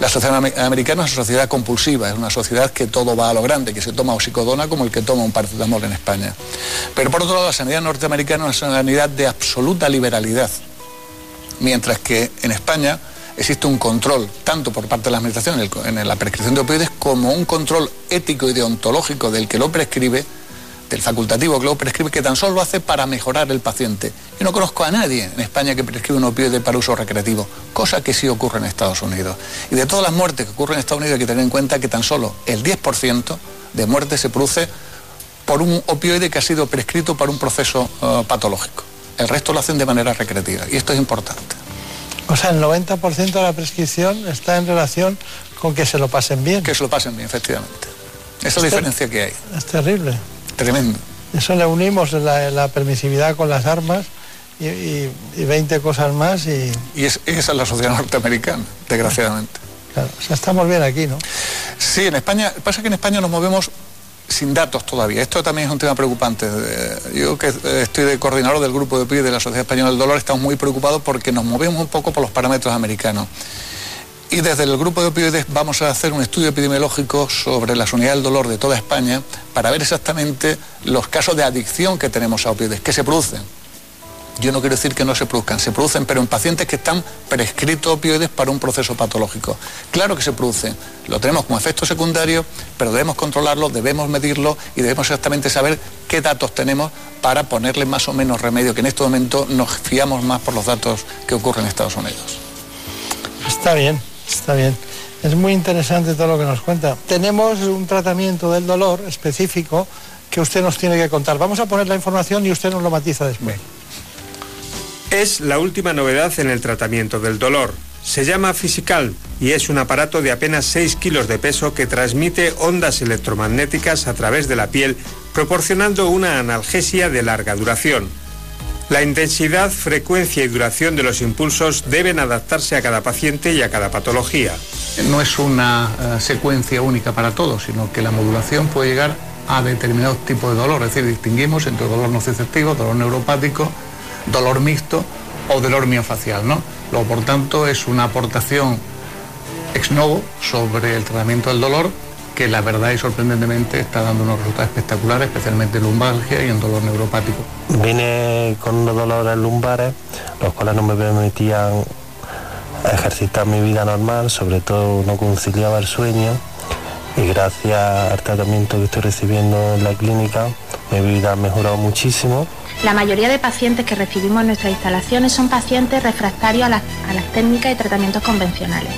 La sociedad ame- americana es una sociedad compulsiva, es una sociedad que todo va a lo grande, que se toma oxicodona como el que toma un paracetamol en España. Pero por otro lado, la sanidad norteamericana es una sanidad de absoluta liberalidad. Mientras que en España existe un control, tanto por parte de la Administración en, la prescripción de opioides, como un control ético y deontológico del que lo prescribe, del facultativo que lo prescribe, que tan solo lo hace para mejorar el paciente. Yo no conozco a nadie en España que prescriba un opioide para uso recreativo, cosa que sí ocurre en Estados Unidos. Y de todas las muertes que ocurren en Estados Unidos hay que tener en cuenta que tan solo el 10% de muertes se produce por un opioide que ha sido prescrito para un proceso eh, patológico. El resto lo hacen de manera recreativa y esto es importante. O sea, el 90% de la prescripción está en relación con que se lo pasen bien. Que se lo pasen bien, efectivamente. Esa es la diferencia que hay. Es terrible. Tremendo. Eso le unimos la, la permisividad con las armas y, y- y 20 cosas más y... Y es- esa es la sociedad norteamericana, desgraciadamente. Claro, o sea, estamos bien aquí, ¿no? Sí, en España, pasa que en España nos movemos sin datos todavía. Esto también es un tema preocupante. Eh, Yo que eh, estoy de coordinador del grupo de PIB de la Sociedad Española del Dolor, estamos muy preocupados porque nos movemos un poco por los parámetros americanos. Y desde el grupo de opioides vamos a hacer un estudio epidemiológico sobre las unidades del dolor de toda España para ver exactamente los casos de adicción que tenemos a opioides, que se producen. Yo no quiero decir que no se produzcan, se producen, pero en pacientes que están prescritos opioides para un proceso patológico. Claro que se producen, lo tenemos como efecto secundario, pero debemos controlarlo, debemos medirlo y debemos exactamente saber qué datos tenemos para ponerle más o menos remedio, que en este momento nos fiamos más por los datos que ocurren en Estados Unidos. Está bien, está bien. Es muy interesante todo lo que nos cuenta. Tenemos un tratamiento del dolor específico que usted nos tiene que contar. Vamos a poner la información y usted nos lo matiza después. Es la última novedad en el tratamiento del dolor. Se llama Physical y es un aparato de apenas 6 kilos de peso que transmite ondas electromagnéticas a través de la piel, proporcionando una analgesia de larga duración. La intensidad, frecuencia y duración de los impulsos deben adaptarse a cada paciente y a cada patología. No es una eh, secuencia única para todos, sino que la modulación puede llegar a determinados tipos de dolor. Es decir, distinguimos entre dolor nociceptivo, dolor neuropático, dolor mixto o dolor miofacial. ¿no? Luego, por tanto, es una aportación ex novo sobre el tratamiento del dolor que la verdad y sorprendentemente está dando unos resultados espectaculares, especialmente en lumbalgia y en dolor neuropático. Vine con unos dolores lumbares, los cuales no me permitían ejercitar mi vida normal, sobre todo no conciliaba el sueño y gracias al tratamiento que estoy recibiendo en la clínica mi vida ha mejorado muchísimo. La mayoría de pacientes que recibimos en nuestras instalaciones son pacientes refractarios a las, técnicas y tratamientos convencionales.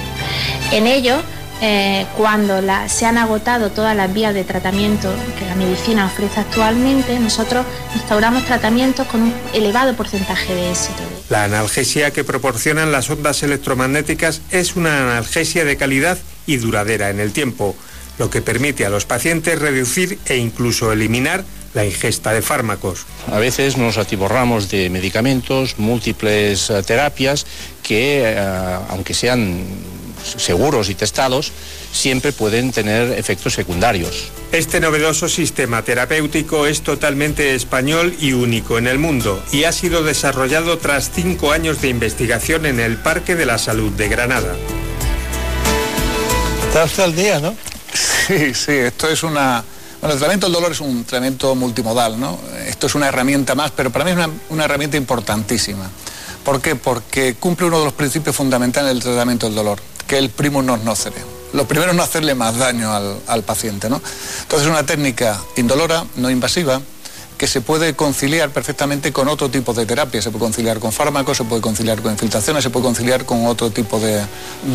En ellos, eh, cuando se han agotado todas las vías de tratamiento que la medicina ofrece actualmente, nosotros instauramos tratamientos con un elevado porcentaje de éxito. La analgesia que proporcionan las ondas electromagnéticas es una analgesia de calidad y duradera en el tiempo, lo que permite a los pacientes reducir e incluso eliminar la ingesta de fármacos. A veces nos atiborramos de medicamentos, múltiples eh, terapias que, eh, aunque sean seguros y testados, siempre pueden tener efectos secundarios. Este novedoso sistema terapéutico es totalmente español y único en el mundo y ha sido desarrollado tras cinco años de investigación en el Parque de la Salud de Granada. Está usted al día, ¿no? Sí, sí, esto es una... Bueno, el tratamiento del dolor es un tratamiento multimodal, ¿no? Esto es una herramienta más, pero para mí es una, herramienta importantísima. ¿Por qué? Porque cumple uno de los principios fundamentales del tratamiento del dolor, que es el primus non nocere. Lo primero es no hacerle más daño al, al paciente, ¿no? Entonces es una técnica indolora, no invasiva, que se puede conciliar perfectamente con otro tipo de terapia. Se puede conciliar con fármacos, se puede conciliar con infiltraciones, se puede conciliar con otro tipo de,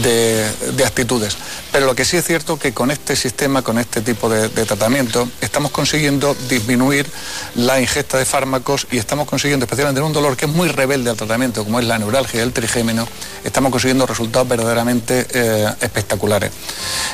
de- de actitudes. Pero lo que sí es cierto que con este sistema, con este tipo de, de tratamiento, estamos consiguiendo disminuir la ingesta de fármacos y estamos consiguiendo, especialmente en un dolor que es muy rebelde al tratamiento, como es la neuralgia y el trigémino, estamos consiguiendo resultados verdaderamente eh, espectaculares.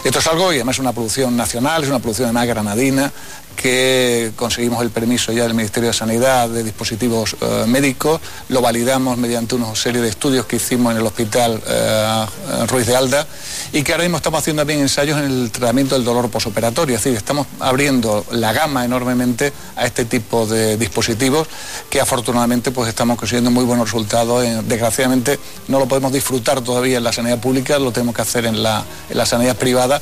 Esto es algo, y además es una producción nacional, es una producción además granadina, que conseguimos el permiso ya del Ministerio de Sanidad de dispositivos eh, médicos, lo validamos mediante una serie de estudios que hicimos en el Hospital eh, Ruiz de Alda y que ahora mismo estamos haciendo también ensayos en el tratamiento del dolor posoperatorio, es decir, estamos abriendo la gama enormemente a este tipo de dispositivos que afortunadamente pues estamos consiguiendo muy buenos resultados. Eh, desgraciadamente no lo podemos disfrutar todavía en la sanidad pública, lo tenemos que hacer en la, en la sanidad privada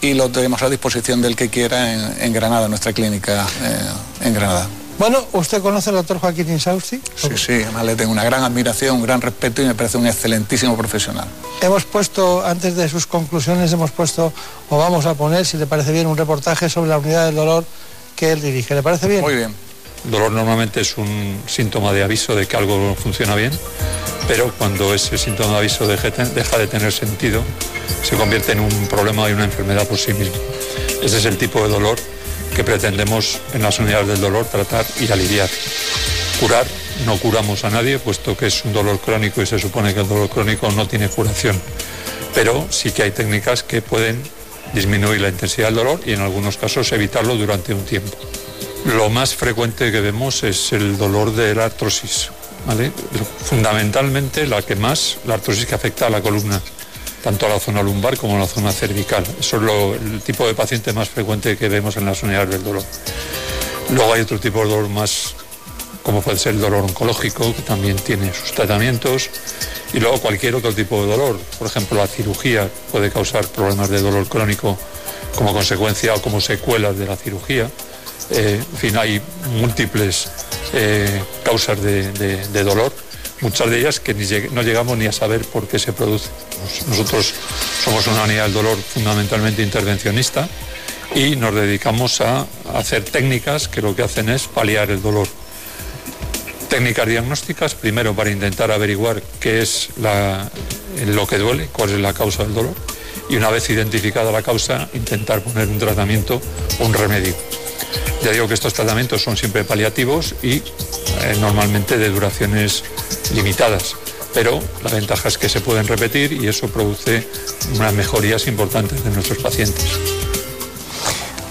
y lo tenemos a disposición del que quiera en, Granada, en nuestra clínica en Granada. Bueno, ¿usted conoce al doctor Joaquín Insausti? Sí, sí, además le tengo una gran admiración, un gran respeto y me parece un excelentísimo profesional. Hemos puesto, antes de sus conclusiones, hemos puesto, o vamos a poner, si le parece bien, un reportaje sobre la unidad del dolor que él dirige. ¿Le parece bien? Muy bien. El dolor normalmente es un síntoma de aviso de que algo no funciona bien, pero cuando ese síntoma de aviso deja de tener sentido, se convierte en un problema y una enfermedad por sí mismo. Ese es el tipo de dolor que pretendemos en las unidades del dolor tratar y aliviar. Curar, no curamos a nadie, puesto que es un dolor crónico y se supone que el dolor crónico no tiene curación. Pero sí que hay técnicas que pueden disminuir la intensidad del dolor y en algunos casos evitarlo durante un tiempo. Lo más frecuente que vemos es el dolor de la artrosis. Fundamentalmente la que más, la artrosis que afecta a la columna, tanto a la zona lumbar como a la zona cervical. Eso es lo- el tipo de paciente más frecuente que vemos en las unidades del dolor. Luego hay otro tipo de dolor más, como puede ser el dolor oncológico, que también tiene sus tratamientos, y luego cualquier otro tipo de dolor. Por ejemplo, la cirugía puede causar problemas de dolor crónico como consecuencia o como secuelas de la cirugía. Eh, en fin, hay múltiples eh, causas de, dolor, muchas de ellas que no llegamos ni a saber por qué se producen. Nos- Nosotros somos una unidad del dolor fundamentalmente intervencionista y nos dedicamos a hacer técnicas que lo que hacen es paliar el dolor. Técnicas diagnósticas, primero para intentar averiguar qué es lo que duele, cuál es la causa del dolor, y una vez identificada la causa, intentar poner un tratamiento, un remedio. Ya digo que estos tratamientos son siempre paliativos y eh, normalmente de duraciones limitadas, pero la ventaja es que se pueden repetir y eso produce unas mejorías importantes de nuestros pacientes.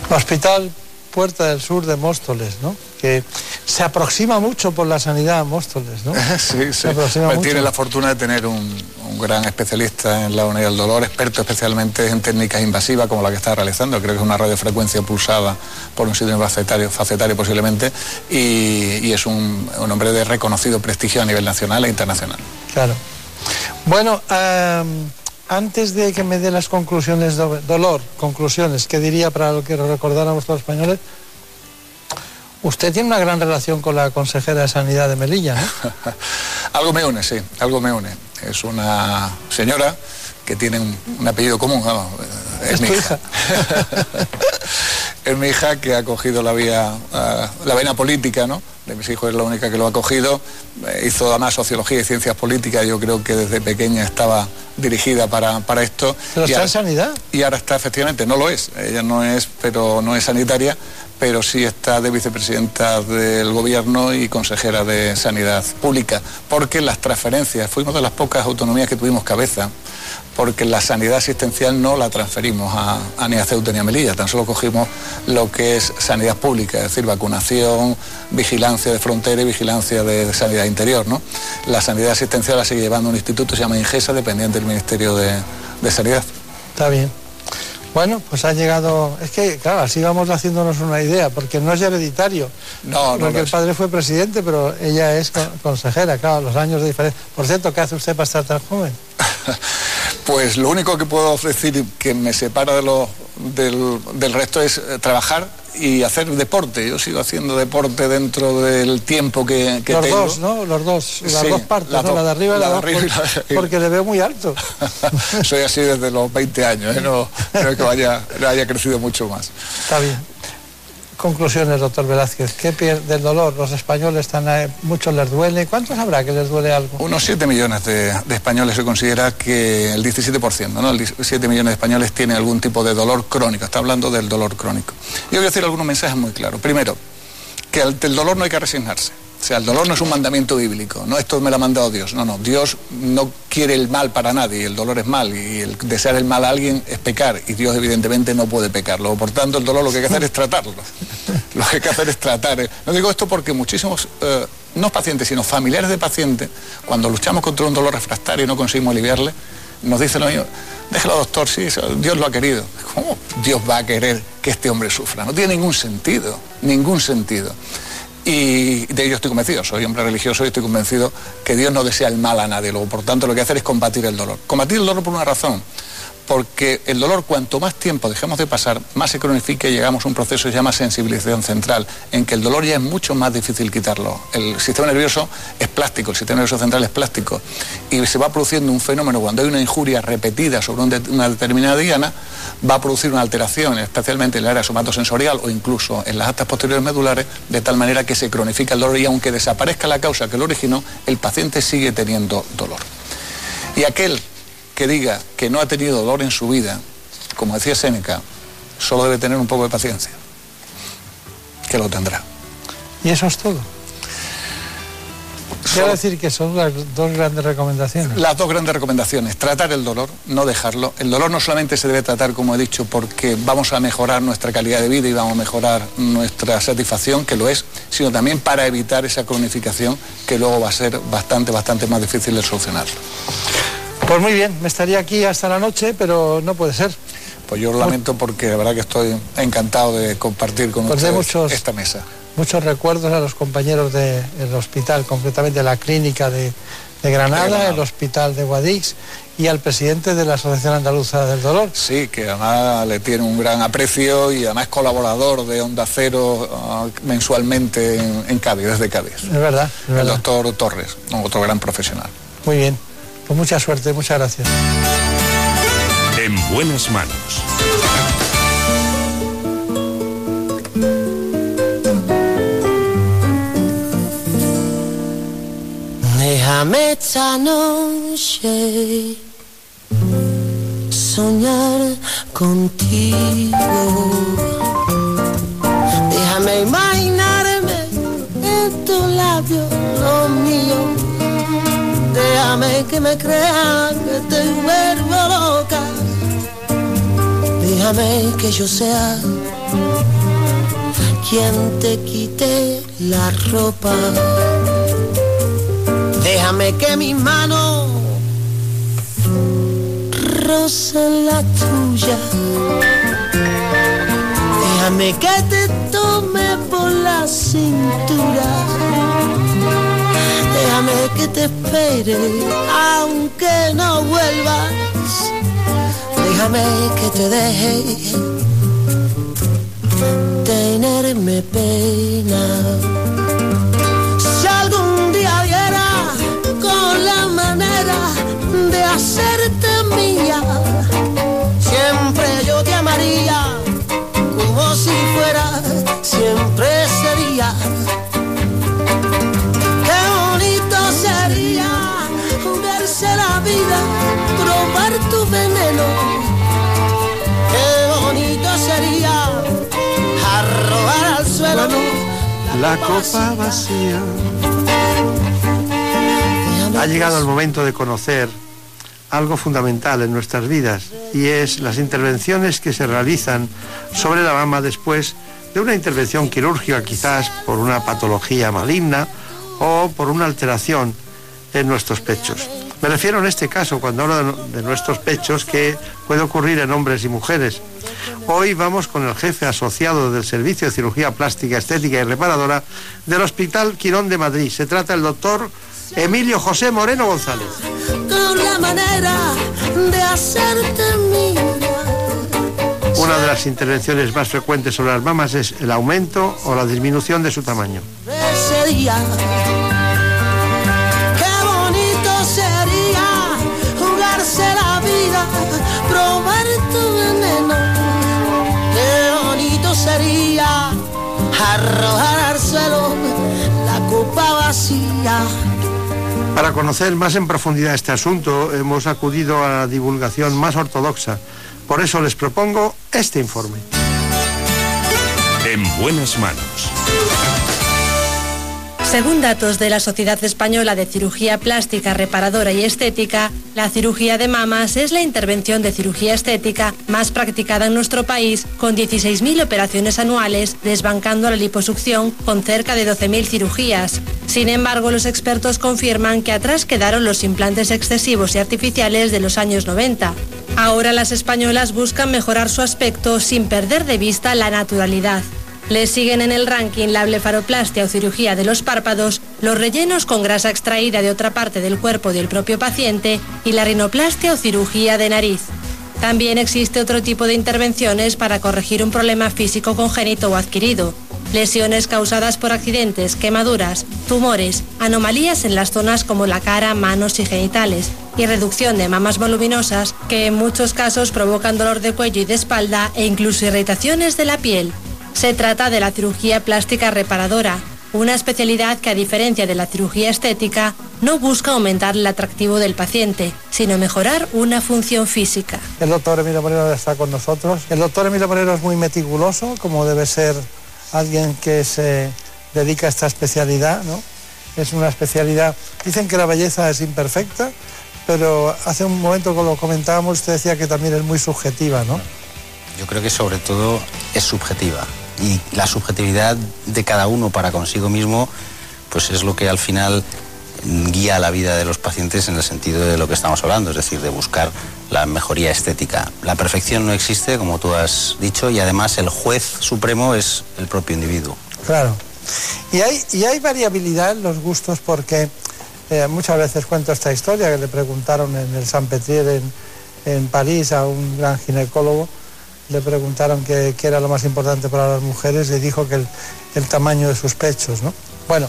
Hospital Puerta del Sur de Móstoles, ¿no? Que se aproxima mucho por la sanidad a Móstoles, ¿no? Sí, <laughs> sí. Se aproxima Pues mucho. tiene la fortuna de tener un, un gran especialista en la unidad del dolor, experto especialmente en técnicas invasivas como la que está realizando. Creo que es una radiofrecuencia pulsada por un sitio facetario, facetario posiblemente, y, y es un, un hombre de reconocido prestigio a nivel nacional e internacional. Claro. Bueno, am, antes de que me dé las conclusiones, do- dolor, conclusiones, ¿qué diría para lo que recordáramos los españoles? Usted tiene una gran relación con la consejera de Sanidad de Melilla, ¿no? <laughs> Algo me une, sí, algo me une. Es una señora que tiene un, un apellido común, vamos, es, Es mi tu hija. <laughs> es mi hija que ha cogido la vía, ah, la vena política, ¿no? De mis hijos es la única que lo ha cogido. Eh, hizo además sociología y ciencias políticas, yo creo que desde pequeña estaba dirigida para, para esto. Pero Y está ahora- en sanidad. y ahora está efectivamente, no lo es, ella no es, pero no es sanitaria, pero sí está de vicepresidenta del gobierno y consejera de sanidad pública, porque las transferencias, fuimos de las pocas autonomías que tuvimos cabeza, porque la sanidad asistencial no la transferimos a, ni a Ceuta ni a Melilla, tan solo cogimos lo que es sanidad pública, es decir, vacunación, vigilancia de frontera y vigilancia de sanidad interior, ¿no? La sanidad asistencial la sigue llevando un instituto, se llama INGESA, dependiente del Ministerio de Sanidad. Está bien. Bueno, pues ha llegado. Es que, claro, así vamos haciéndonos una idea, porque no es hereditario. No, no Porque el padre fue presidente, pero ella es con- consejera, claro, los años de diferencia. Por cierto, ¿qué hace usted para estar tan joven? <laughs> Pues lo único que puedo decir que me separa de lo- del, del resto es eh, trabajar y hacer deporte. Yo sigo haciendo deporte dentro del tiempo que, que los tengo. dos, ¿no? Los dos, las Sí, dos partes. La de arriba y la, La de abajo. Porque le veo muy alto. <laughs> Soy así desde los 20 años, ¿eh? no, no es que vaya, haya crecido mucho más. Está bien. Conclusiones, doctor Velázquez. ¿Qué pierde del dolor? Los españoles están, muchos les duele. ¿Cuántos habrá que les duele algo? Unos 7 millones de, de españoles se considera que el 17%, ¿no? El 7 millones de españoles tienen algún tipo de dolor crónico. Está hablando del dolor crónico. Yo voy a decir algunos mensajes muy claros. Primero, que al del dolor no hay que resignarse. O sea, el dolor no es un mandamiento bíblico, no esto me lo ha mandado Dios, no, no, Dios no quiere el mal para nadie, el dolor es mal y el desear el mal a alguien es pecar y Dios evidentemente no puede pecarlo, por tanto el dolor lo que hay que hacer es tratarlo, <laughs> lo que hay que hacer es tratar. eh. No digo esto porque muchísimos, eh, no pacientes, sino familiares de pacientes, cuando luchamos contra un dolor refractario y no conseguimos aliviarle, nos dicen lo mismo, déjalo doctor, sí, Dios lo ha querido. ¿Cómo Dios va a querer que este hombre sufra? No tiene ningún sentido, ningún sentido. Y de ello estoy convencido, soy hombre religioso y estoy convencido que Dios no desea el mal a nadie. Luego, por tanto, lo que hace es combatir el dolor. Combatir el dolor por una razón, porque el dolor cuanto más tiempo dejemos de pasar, más se cronifica y llegamos a un proceso que se llama sensibilización central, en que el dolor ya es mucho más difícil quitarlo. El sistema nervioso es plástico, el sistema nervioso central es plástico y se va produciendo un fenómeno cuando hay una injuria repetida sobre una determinada diana, va a producir una alteración, especialmente en el área somatosensorial o incluso en las actas posteriores medulares, de tal manera que se cronifica el dolor y aunque desaparezca la causa que lo originó, el paciente sigue teniendo dolor. Y aquel que diga que no ha tenido dolor en su vida, como decía Séneca, solo debe tener un poco de paciencia, que lo tendrá. Y eso es todo. Quiero decir que son las dos grandes recomendaciones. Las dos grandes recomendaciones, tratar el dolor, no dejarlo. El dolor no solamente se debe tratar, como he dicho, porque vamos a mejorar nuestra calidad de vida y vamos a mejorar nuestra satisfacción, que lo es, sino también para evitar esa cronificación que luego va a ser bastante, bastante más difícil de solucionar. Pues muy bien, me estaría aquí hasta la noche, pero no puede ser. Pues yo lo lamento porque la verdad que estoy encantado de compartir con Pues de ustedes muchos- esta mesa. Muchos recuerdos a los compañeros del hospital, concretamente la clínica de, de Granada, De Granada. el hospital de Guadix y al presidente de la Asociación Andaluza del Dolor. Sí, que además le tiene un gran aprecio y además es colaborador de Onda Cero ah, mensualmente en, en Cádiz, desde Cádiz. Es verdad, es El doctor Torres, otro gran profesional. Muy bien. Pues mucha suerte, muchas gracias. En buenas manos. Déjame esta noche soñar contigo. Déjame que me crea que te vuelvo loca. Déjame que yo sea quien te quite la ropa. Déjame que mis manos rocen la tuya. Déjame que te tome por la cintura. Déjame que te espere aunque no vuelvas. Déjame que te deje tenerme pena. Si algún día viera con la manera de hacerte mía, siempre yo te amaría como si fuera, La copa vacía. Ha llegado el momento de conocer algo fundamental en nuestras vidas y es las intervenciones que se realizan sobre la mama después de una intervención quirúrgica, quizás por una patología maligna o por una alteración en nuestros pechos. Me refiero en este caso, cuando hablo de, nuestros pechos, que puede ocurrir en hombres y mujeres. Hoy vamos con el jefe asociado del Servicio de Cirugía Plástica, Estética y Reparadora del Hospital Quirón de Madrid. Se trata del doctor Emilio José Moreno González. con la manera de hacerte mía. Una de las intervenciones más frecuentes sobre las mamas es el aumento o la disminución de su tamaño. Ese día. Bonito sería arrojar al suelo la copa vacía. Para conocer más en profundidad este asunto, hemos acudido a la divulgación más ortodoxa. Por eso les propongo este informe. En buenas manos. Según datos de la Sociedad Española de Cirugía Plástica, Reparadora y Estética, la cirugía de mamas es la intervención de cirugía estética más practicada en nuestro país, con 16.000 operaciones anuales, desbancando la liposucción con cerca de 12.000 cirugías. Sin embargo, los expertos confirman que atrás quedaron los implantes excesivos y artificiales de los años 90. Ahora las españolas buscan mejorar su aspecto sin perder de vista la naturalidad. Le siguen en el ranking la blefaroplastia o cirugía de los párpados, los rellenos con grasa extraída de otra parte del cuerpo del propio paciente y la rinoplastia o cirugía de nariz. También existe otro tipo de intervenciones para corregir un problema físico congénito o adquirido. Lesiones causadas por accidentes, quemaduras, tumores, anomalías en las zonas como la cara, manos y genitales, y reducción de mamas voluminosas que en muchos casos provocan dolor de cuello y de espalda e incluso irritaciones de la piel. Se trata de la cirugía plástica reparadora, una especialidad que a diferencia de la cirugía estética no busca aumentar el atractivo del paciente, sino mejorar una función física. El doctor Emilio Moreno está con nosotros. El doctor Emilio Moreno es muy meticuloso, como debe ser alguien que se dedica a esta especialidad, ¿no? Es una especialidad. Dicen que la belleza es imperfecta, pero hace un momento que lo comentábamos, usted decía que también es muy subjetiva, ¿no? Yo creo que sobre todo es subjetiva y la subjetividad de cada uno para consigo mismo pues es lo que al final guía la vida de los pacientes en el sentido de lo que estamos hablando, es decir, de buscar la mejoría estética. La perfección no existe, como tú has dicho, y además el juez supremo es el propio individuo. Claro. Y hay, y hay variabilidad en los gustos porque eh, muchas veces cuento esta historia que le preguntaron en el San Petrier en, en París a un gran ginecólogo le preguntaron qué, era lo más importante para las mujeres y dijo que el, el tamaño de sus pechos, ¿no? Bueno,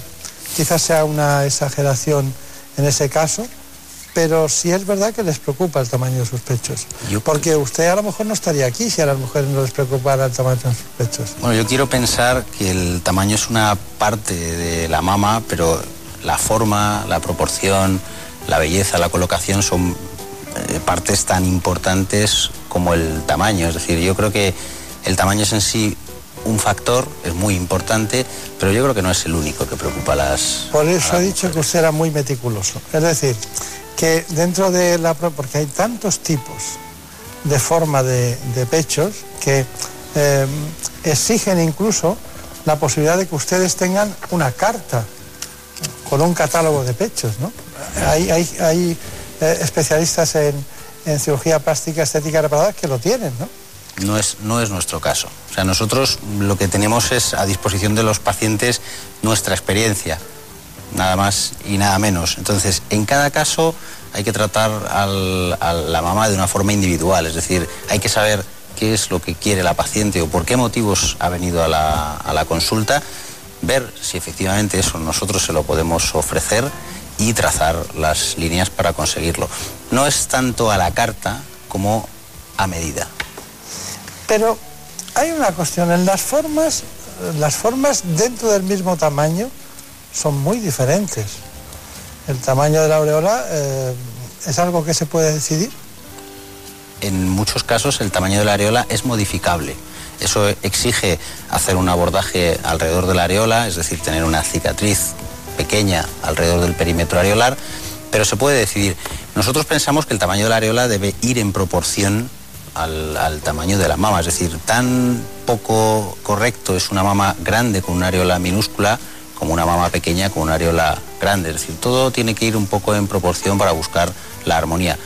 quizás sea una exageración en ese caso, pero sí es verdad que les preocupa el tamaño de sus pechos. Porque usted a lo mejor no estaría aquí si a las mujeres no les preocupara el tamaño de sus pechos. Bueno, yo quiero pensar que el tamaño es una parte de la mama, pero la forma, la proporción, la belleza, la colocación son partes tan importantes como el tamaño. Es decir, yo creo que el tamaño es en sí un factor, es muy importante, pero yo creo que no es el único que preocupa a las... Por eso he dicho que usted era muy meticuloso. Es decir, que dentro de la... porque hay tantos tipos de forma de, de pechos que eh, exigen incluso la posibilidad de que ustedes tengan una carta con un catálogo de pechos, ¿no? Hay, hay, hay eh, especialistas en, cirugía plástica estética reparadora que lo tienen, ¿no? No es, no es nuestro caso. O sea, nosotros lo que tenemos es a disposición de los pacientes nuestra experiencia, nada más y nada menos. Entonces, en cada caso hay que tratar a la mamá de una forma individual, es decir, hay que saber qué es lo que quiere la paciente o por qué motivos ha venido a la, a la consulta, ver si efectivamente eso nosotros se lo podemos ofrecer y trazar las líneas para conseguirlo. No es tanto a la carta como a medida. Pero hay una cuestión, en las formas, las formas dentro del mismo tamaño son muy diferentes. El tamaño de la aureola eh, es algo que se puede decidir. en muchos casos el tamaño de la areola es modificable. Eso exige hacer un abordaje alrededor de la areola, es decir, tener una cicatriz pequeña alrededor del perímetro areolar, pero se puede decidir. Nosotros pensamos que el tamaño de la areola debe ir en proporción al, al tamaño de la mama, es decir, tan poco correcto es una mama grande con una areola minúscula como una mama pequeña con una areola grande. Es decir, todo tiene que ir un poco en proporción para buscar la armonía.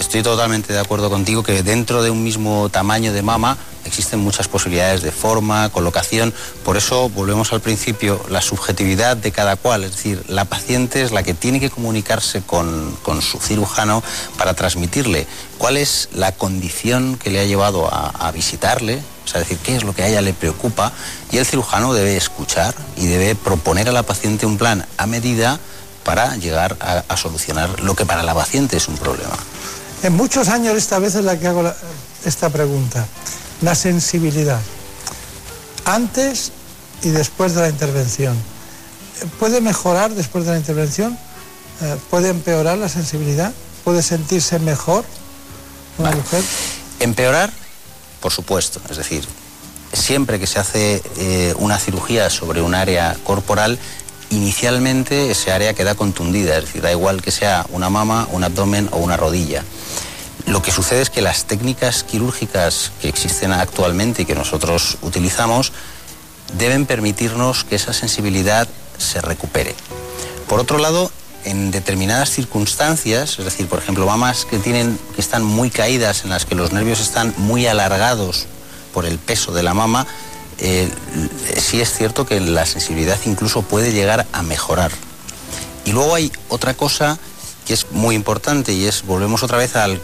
Estoy totalmente de acuerdo contigo que dentro de un mismo tamaño de mama existen muchas posibilidades de forma, colocación. Por eso volvemos al principio, la subjetividad de cada cual. Es decir, la paciente es la que tiene que comunicarse con, con su cirujano para transmitirle cuál es la condición que le ha llevado a, visitarle, o sea, decir, qué es lo que a ella le preocupa. Y el cirujano debe escuchar y debe proponer a la paciente un plan a medida para llegar a solucionar lo que para la paciente es un problema. En muchos años esta vez es la que hago la- esta pregunta. La sensibilidad. Antes y después de la intervención. ¿Puede mejorar después de la intervención? Eh, ¿Puede empeorar la sensibilidad? ¿Puede sentirse mejor una mujer? Empeorar, por supuesto, es decir, siempre que se hace eh, una cirugía sobre un área corporal, inicialmente ese área queda contundida, es decir, da igual que sea una mama, un abdomen o una rodilla. Lo que sucede es que las técnicas quirúrgicas que existen actualmente y que nosotros utilizamos deben permitirnos que esa sensibilidad se recupere. Por otro lado, en determinadas circunstancias, es decir, por ejemplo, mamas que tienen que están muy caídas, en las que los nervios están muy alargados por el peso de la mama, eh, sí es cierto que la sensibilidad incluso puede llegar a mejorar. Y luego hay otra cosa es muy importante y es, volvemos otra vez al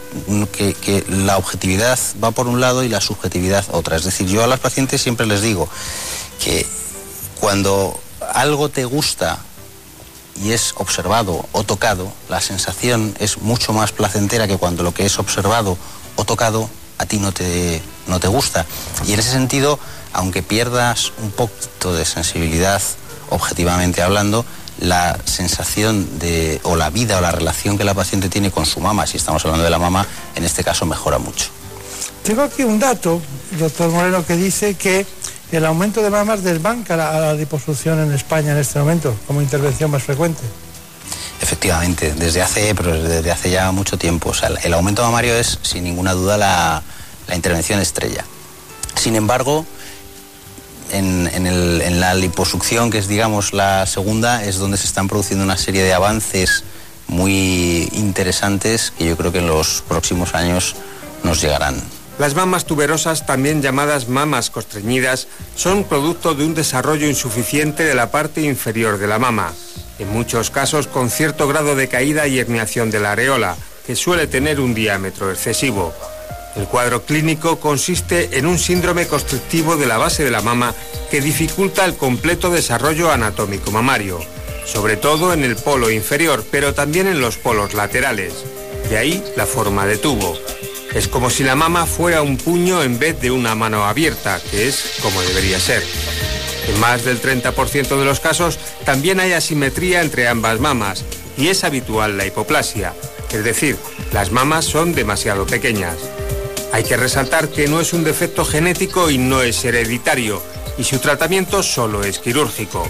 que, que la objetividad va por un lado y la subjetividad otra. Es decir, yo a las pacientes siempre les digo que cuando algo te gusta y es observado o tocado, la sensación es mucho más placentera que cuando lo que es observado o tocado a ti no te, no te gusta. Y en ese sentido, aunque pierdas un poquito de sensibilidad, objetivamente hablando, la sensación de, o la vida o la relación que la paciente tiene con su mamá, si estamos hablando de la mamá, en este caso mejora mucho. Tengo aquí un dato, doctor Moreno, que dice que el aumento de mamas desbanca la, a la liposucción en España en este momento como intervención más frecuente. Efectivamente, desde hace, pero desde hace ya mucho tiempo. O sea, el aumento mamario es, sin ninguna duda, la, la intervención estrella. Sin embargo, en, la liposucción, que es, digamos, la segunda, es donde se están produciendo una serie de avances muy interesantes que yo creo que en los próximos años nos llegarán. Las mamas tuberosas, también llamadas mamas constreñidas, son producto de un desarrollo insuficiente de la parte inferior de la mama, en muchos casos con cierto grado de caída y herniación de la areola, que suele tener un diámetro excesivo. El cuadro clínico consiste en un síndrome constrictivo de la base de la mama que dificulta el completo desarrollo anatómico mamario, sobre todo en el polo inferior, pero también en los polos laterales. De ahí la forma de tubo. Es como si la mama fuera un puño en vez de una mano abierta, que es como debería ser. En más del 30% de los casos también hay asimetría entre ambas mamas y es habitual la hipoplasia, es decir, las mamas son demasiado pequeñas. Hay que resaltar que no es un defecto genético y no es hereditario, y su tratamiento solo es quirúrgico.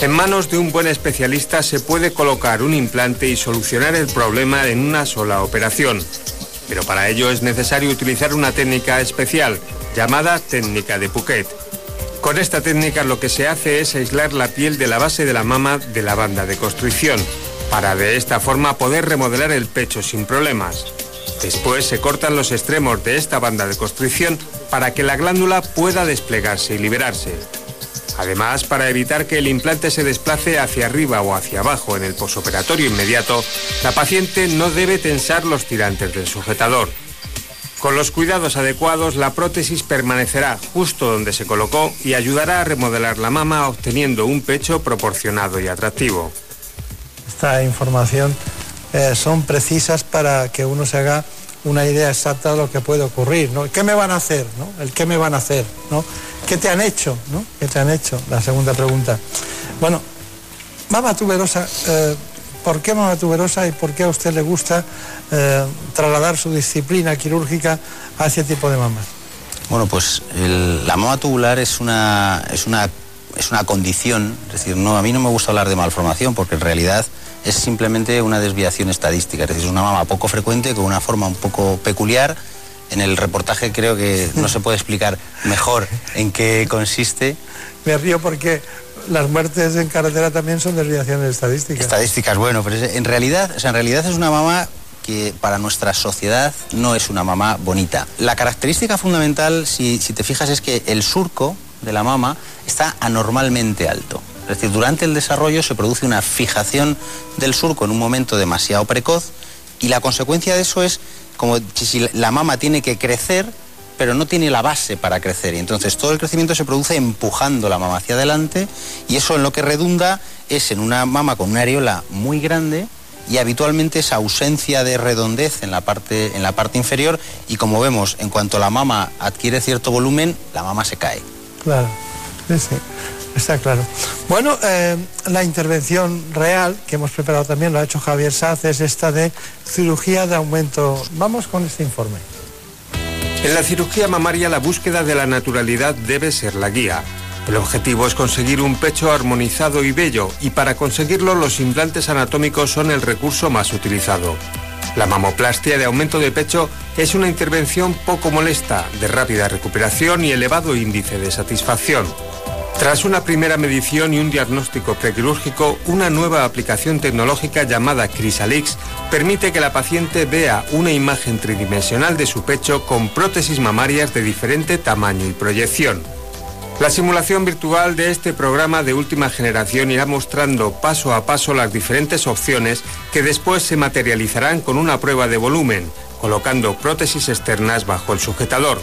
En manos de un buen especialista se puede colocar un implante y solucionar el problema en una sola operación. Pero para ello es necesario utilizar una técnica especial llamada técnica de Puquet. Con esta técnica lo que se hace es aislar la piel de la base de la mama de la banda de constricción, para de esta forma poder remodelar el pecho sin problemas. Después se cortan los extremos de esta banda de constricción para que la glándula pueda desplegarse y liberarse. Además, para evitar que el implante se desplace hacia arriba o hacia abajo en el posoperatorio inmediato, la paciente no debe tensar los tirantes del sujetador. Con los cuidados adecuados, la prótesis permanecerá justo donde se colocó y ayudará a remodelar la mama obteniendo un pecho proporcionado y atractivo. Esta información eh, son precisas para que uno se haga una idea exacta de lo que puede ocurrir, ¿no? ¿Qué me van a hacer, no? El qué me van a hacer, ¿no? ¿Qué te han hecho, no? ¿Qué te han hecho? La segunda pregunta. Bueno, mama tuberosa, eh, ¿por qué mama tuberosa y por qué a usted le gusta eh, trasladar su disciplina quirúrgica a ese tipo de mamas? Bueno, pues la mama tubular es una, es, una, es una condición, es decir, no, a mí no me gusta hablar de malformación porque en realidad es simplemente una desviación estadística, es decir, es una mama poco frecuente con una forma un poco peculiar. En el reportaje creo que no se puede explicar mejor en qué consiste. Me río porque las muertes en carretera también son desviaciones estadísticas. Estadísticas, bueno, pero en realidad, o sea, en realidad es una mama que para nuestra sociedad no es una mama bonita. La característica fundamental, si, si te fijas, es que el surco de la mama está anormalmente alto. Es decir, durante el desarrollo se produce una fijación del surco en un momento demasiado precoz y la consecuencia de eso es como si- la mama tiene que crecer pero no tiene la base para crecer y entonces todo el crecimiento se produce empujando la mama hacia adelante y eso en lo que redunda es en una mama con una areola muy grande y habitualmente esa ausencia de redondez en la parte en la parte inferior y como vemos en cuanto la mama adquiere cierto volumen la mama se cae. Claro, sí, está claro. Bueno, eh, la intervención real que hemos preparado también, lo ha hecho Javier Saz, es esta de cirugía de aumento. Vamos con este informe. En la cirugía mamaria la búsqueda de la naturalidad debe ser la guía. El objetivo es conseguir un pecho armonizado y bello y para conseguirlo los implantes anatómicos son el recurso más utilizado. La mamoplastia de aumento de pecho es una intervención poco molesta, de rápida recuperación y elevado índice de satisfacción. Tras una primera medición y un diagnóstico prequirúrgico, una nueva aplicación tecnológica llamada Crisalix permite que la paciente vea una imagen tridimensional de su pecho con prótesis mamarias de diferente tamaño y proyección. La simulación virtual de este programa de última generación irá mostrando paso a paso las diferentes opciones que después se materializarán con una prueba de volumen, colocando prótesis externas bajo el sujetador.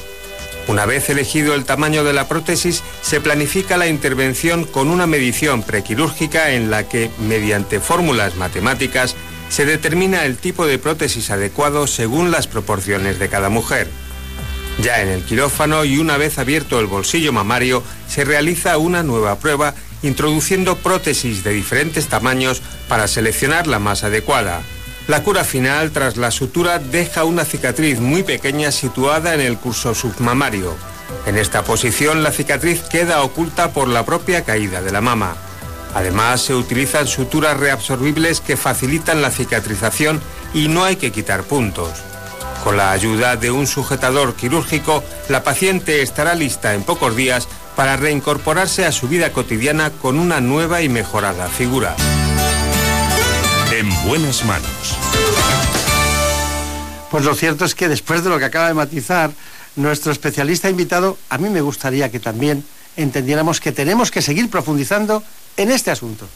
Una vez elegido el tamaño de la prótesis, se planifica la intervención con una medición prequirúrgica en la que, mediante fórmulas matemáticas, se determina el tipo de prótesis adecuado según las proporciones de cada mujer. Ya en el quirófano y una vez abierto el bolsillo mamario, se realiza una nueva prueba introduciendo prótesis de diferentes tamaños para seleccionar la más adecuada. La cura final tras la sutura deja una cicatriz muy pequeña situada en el curso submamario. En esta posición la cicatriz queda oculta por la propia caída de la mama. Además se utilizan suturas reabsorbibles que facilitan la cicatrización y no hay que quitar puntos. Con la ayuda de un sujetador quirúrgico, la paciente estará lista en pocos días para reincorporarse a su vida cotidiana con una nueva y mejorada figura. En buenas manos. Pues lo cierto es que después de lo que acaba de matizar nuestro especialista invitado, a mí me gustaría que también entendiéramos que tenemos que seguir profundizando en este asunto.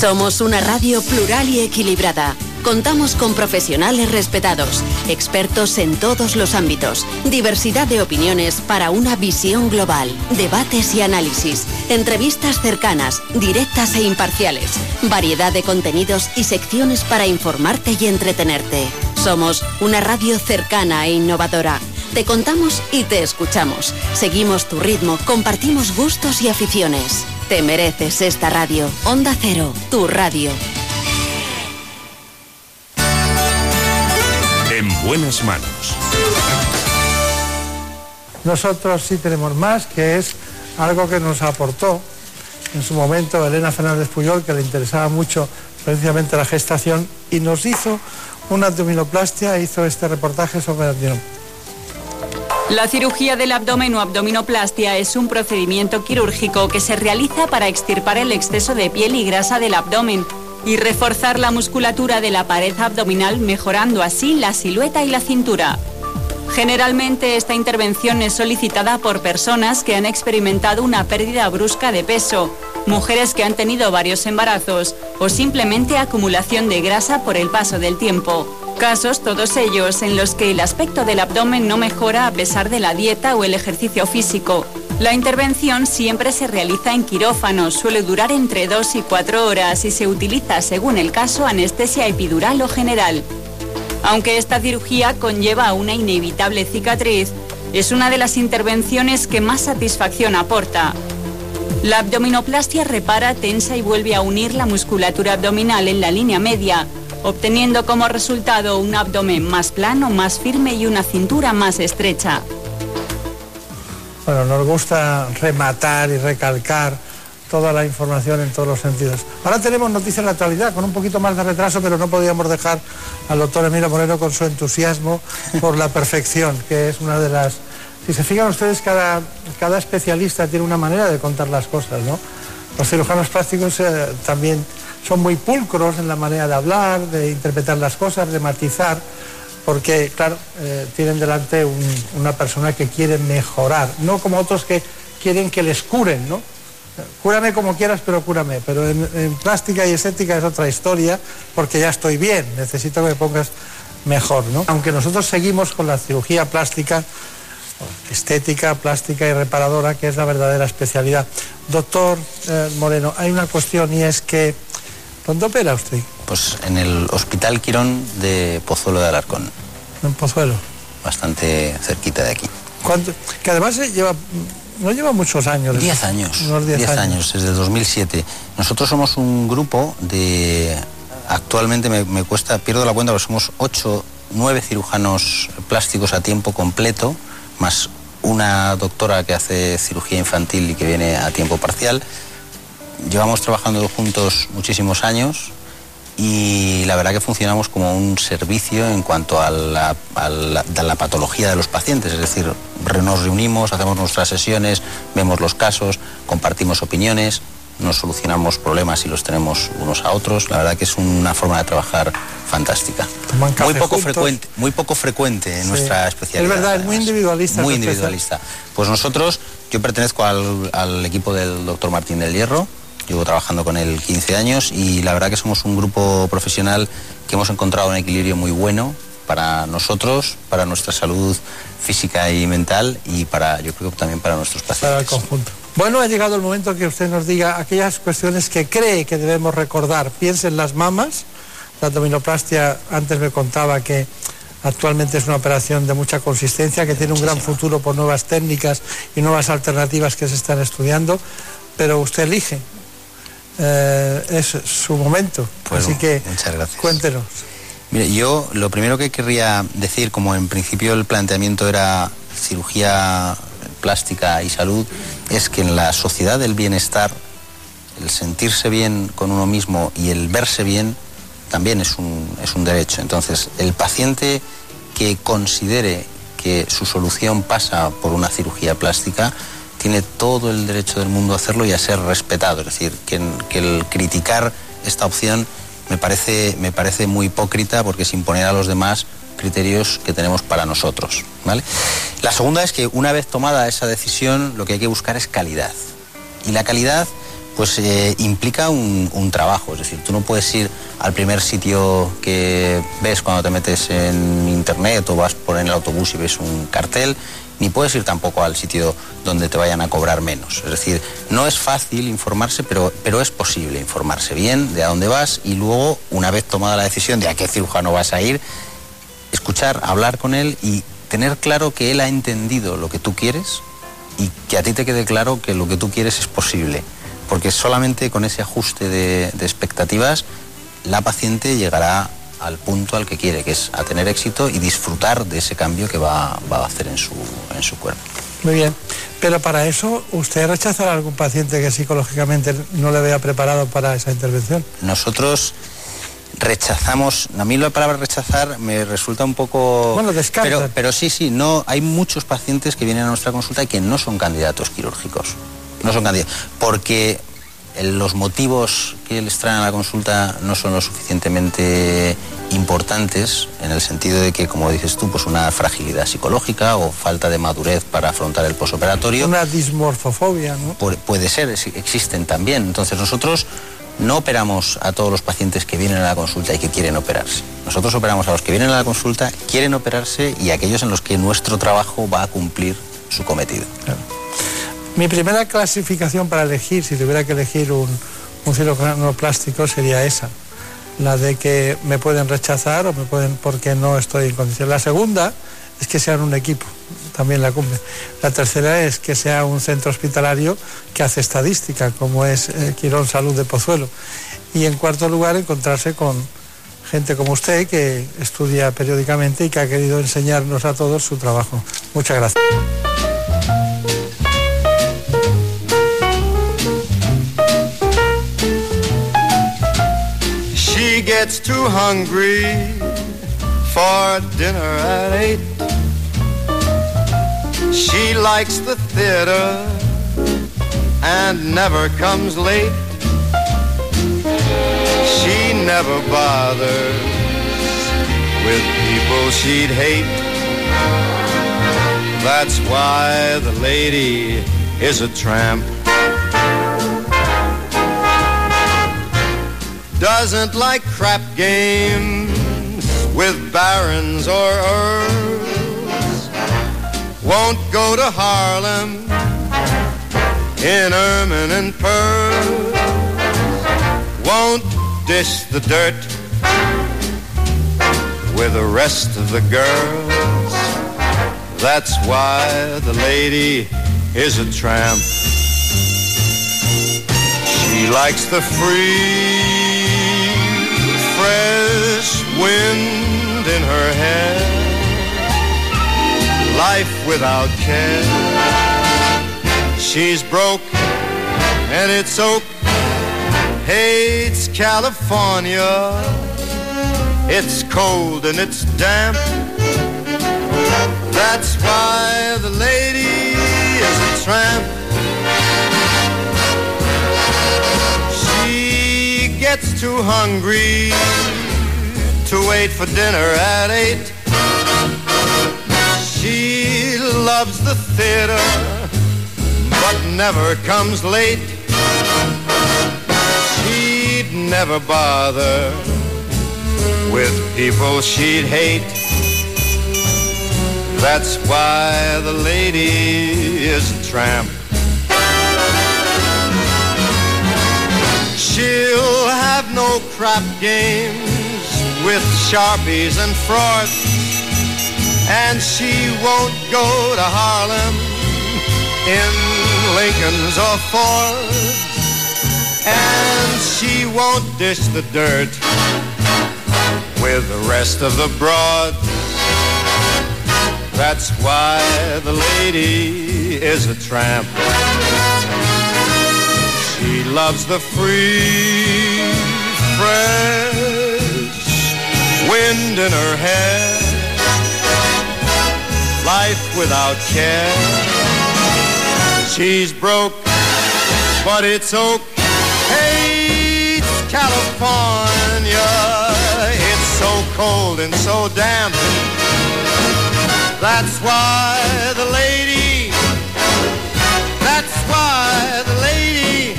Somos una radio plural y equilibrada. Contamos con profesionales respetados, expertos en todos los ámbitos, diversidad de opiniones para una visión global, debates y análisis, entrevistas cercanas, directas e imparciales, variedad de contenidos y secciones para informarte y entretenerte. Somos una radio cercana e innovadora. Te contamos y te escuchamos. Seguimos tu ritmo, compartimos gustos y aficiones. Te mereces esta radio. Onda Cero, tu radio. Buenas manos. Nosotros sí tenemos más, que es algo que nos aportó en su momento Elena Fernández Puyol, que le interesaba mucho precisamente la gestación, y nos hizo una abdominoplastia, hizo este reportaje sobre abdominoplastia. La cirugía del abdomen o abdominoplastia es un procedimiento quirúrgico que se realiza para extirpar el exceso de piel y grasa del abdomen y reforzar la musculatura de la pared abdominal mejorando así la silueta y la cintura. Generalmente esta intervención es solicitada por personas que han experimentado una pérdida brusca de peso, mujeres que han tenido varios embarazos o simplemente acumulación de grasa por el paso del tiempo. Casos todos ellos en los que el aspecto del abdomen no mejora a pesar de la dieta o el ejercicio físico. La intervención siempre se realiza en quirófano, suele durar entre 2 y 4 horas y se utiliza según el caso anestesia epidural o general. Aunque esta cirugía conlleva una inevitable cicatriz, es una de las intervenciones que más satisfacción aporta. La abdominoplastia repara, tensa y vuelve a unir la musculatura abdominal en la línea media, obteniendo como resultado un abdomen más plano, más firme y una cintura más estrecha. Bueno, nos gusta rematar y recalcar toda la información en todos los sentidos. Ahora tenemos noticias de la actualidad con un poquito más de retraso, pero no podíamos dejar al doctor Emilio Moreno con su entusiasmo por la perfección, que es una de las... Si se fijan ustedes, cada, cada especialista tiene una manera de contar las cosas, ¿no? Los cirujanos plásticos eh, también son muy pulcros en la manera de hablar, de interpretar las cosas, de matizar, porque, claro, eh, tienen delante un- una persona que quiere mejorar, no como otros que quieren que les curen, ¿no? Cúrame como quieras, pero cúrame. Pero en, en plástica y estética es otra historia, porque ya estoy bien, necesito que me pongas mejor, ¿no? Aunque nosotros seguimos con la cirugía plástica, estética, plástica y reparadora, que es la verdadera especialidad. Doctor eh, Moreno, hay una cuestión y es que, ¿dónde opera usted? Pues en el Hospital Quirón de Pozuelo de Alarcón, En Pozuelo. bastante cerquita de aquí. ¿Cuánto? Que además eh, lleva, no lleva muchos años. Diez años. Unos diez Diez años. años, desde el 2007. Nosotros somos un grupo de... Actualmente me, me cuesta, pierdo la cuenta, pero somos ocho, nueve cirujanos plásticos a tiempo completo, más una doctora que hace cirugía infantil y que viene a tiempo parcial. Llevamos trabajando juntos muchísimos años y la verdad que funcionamos como un servicio en cuanto a la, a la- a la patología de los pacientes, es decir, nos reunimos, hacemos nuestras sesiones, vemos los casos, compartimos opiniones, nos solucionamos problemas y los tenemos unos a otros. La verdad que es una forma de trabajar fantástica. Muy poco juntos. frecuente, muy poco frecuente en Sí. nuestra especialidad. Es verdad, es muy individualista. Muy individualista. Pues nosotros, yo pertenezco al, al equipo del doctor Martín del Hierro, llevo trabajando con él 15 años y la verdad que somos un grupo profesional que hemos encontrado un equilibrio muy bueno para nosotros, para nuestra salud física y mental y para, yo creo que también para nuestros Para el pacientes. conjunto. Bueno, ha llegado el momento que usted nos diga aquellas cuestiones que cree que debemos recordar. Piense en las mamas. La abdominoplastia, antes me contaba que actualmente es una operación de mucha consistencia, que tiene un gran futuro por nuevas técnicas y nuevas alternativas que se están estudiando, pero usted elige. Eh, es su momento. Pues, Así que muchas gracias. cuéntenos. Mire, yo lo primero que querría decir, como en principio el planteamiento era cirugía plástica y salud, es que en la sociedad del bienestar, el sentirse bien con uno mismo y el verse bien también es un, es un derecho. Entonces, el paciente que considere que su solución pasa por una cirugía plástica, tiene todo el derecho del mundo a hacerlo y a ser respetado. Es decir, que, el criticar esta opción me parece, me parece muy hipócrita porque es imponer a los demás criterios que tenemos para nosotros. ¿vale? La segunda es que una vez tomada esa decisión, lo que hay que buscar es calidad. Y la calidad pues eh, implica un, un, trabajo, es decir, tú no puedes ir al primer sitio que ves cuando te metes en internet o vas por en el autobús y ves un cartel, ni puedes ir tampoco al sitio donde te vayan a cobrar menos. Es decir, no es fácil informarse, pero, pero es posible informarse bien de a dónde vas y luego, una vez tomada la decisión de a qué cirujano vas a ir, escuchar, hablar con él y tener claro que él ha entendido lo que tú quieres y que a ti te quede claro que lo que tú quieres es posible porque solamente con ese ajuste de, de, expectativas la paciente llegará al punto al que quiere, que es a tener éxito y disfrutar de ese cambio que va, va a hacer en su, en su cuerpo. Muy bien, pero para eso, ¿usted rechazará a algún paciente que psicológicamente no le vea preparado para esa intervención? Nosotros rechazamos, a mí la palabra rechazar me resulta un poco... Bueno, descarta. Pero, pero sí, sí, no, hay muchos pacientes que vienen a nuestra consulta y que no son candidatos quirúrgicos no son candidatos, porque los motivos que les traen a la consulta no son lo suficientemente importantes en el sentido de que, como dices tú, pues una fragilidad psicológica o falta de madurez para afrontar el posoperatorio. Una dismorfofobia, ¿no? Pu puede ser, existen también. Entonces nosotros no operamos a todos los pacientes que vienen a la consulta y que quieren operarse. Nosotros operamos a los que vienen a la consulta, quieren operarse y a aquellos en los que nuestro trabajo va a cumplir su cometido. Claro. Mi primera clasificación para elegir, si tuviera que elegir un, un cirujano plástico, sería esa. La de que me pueden rechazar o me pueden porque no estoy en condición. La segunda es que sean un equipo, también la cumple. La tercera es que sea un centro hospitalario que hace estadística, como es eh, Quirón Salud de Pozuelo. Y en cuarto lugar, encontrarse con gente como usted que estudia periódicamente y que ha querido enseñarnos a todos su trabajo. Muchas gracias. Gets too hungry for dinner at eight. She likes the theater and never comes late. She never bothers with people she'd hate. That's why the lady is a tramp. doesn't like crap games with barons or earls. Won't go to Harlem in ermine and pearls. Won't dish the dirt with the rest of the girls. That's why the lady is a tramp. She likes the free wind in her hair, life without care. She's broke and it's oak, hates California. It's cold and it's damp. That's why the lady is a tramp. She gets too hungry to wait for dinner at eight. She loves the theater, but never comes late. She'd never bother with people she'd hate. That's why the lady is a tramp. She'll have no crap games with sharpies and frauds. And she won't go to Harlem in Lincolns or Fords. And she won't dish the dirt with the rest of the broads. That's why the lady is a tramp. She loves the free, fresh wind in her hair. Life without care. She's broke, but it's okay. It's California. It's so cold and so damp. That's why the lady. That's why the lady.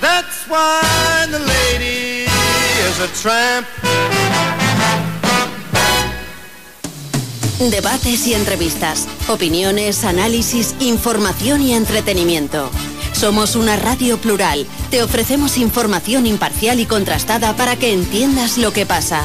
That's why the lady Debates y entrevistas, opiniones, análisis, información y entretenimiento. Somos una radio plural. Te ofrecemos información imparcial y contrastada para que entiendas lo que pasa.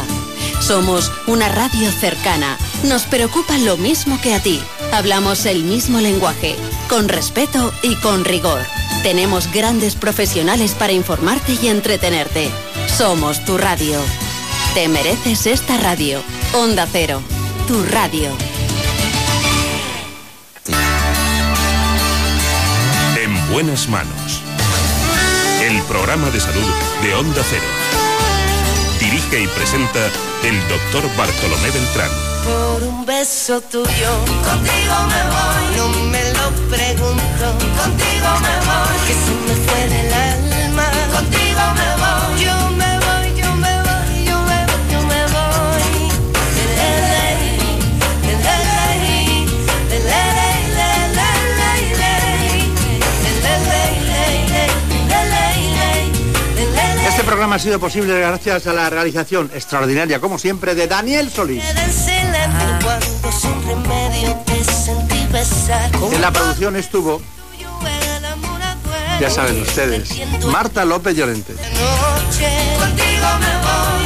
Somos una radio cercana. Nos preocupa lo mismo que a ti. Hablamos el mismo lenguaje, con respeto y con rigor. Tenemos grandes profesionales para informarte y entretenerte. Somos tu radio. Te mereces esta radio. Onda Cero, tu radio. En buenas manos. El programa de salud de Onda Cero. Dirige y presenta el doctor Bartolomé Beltrán. Por un beso tuyo, contigo programa ha sido posible gracias a la realización extraordinaria, como siempre, de Daniel Solís. En la producción estuvo, ya saben ustedes, Marta López Llorente. noche. Contigo me voy,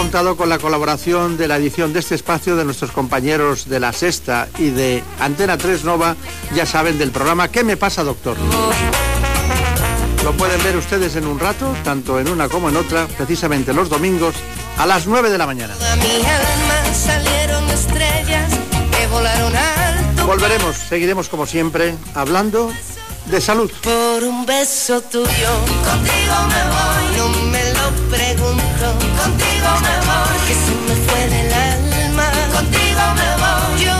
contado con la colaboración de la edición de este espacio de nuestros compañeros de La Sexta y de Antena 3 Nova, ya saben, del programa ¿Qué me pasa, doctor? Lo pueden ver ustedes en un rato, tanto en una como en otra, precisamente los domingos, a las 9 de la mañana. Volveremos, seguiremos como siempre, hablando de salud. Por un beso tuyo, contigo me voy. No me pregunto, contigo me voy. Que se me fue del alma, contigo me voy. Yo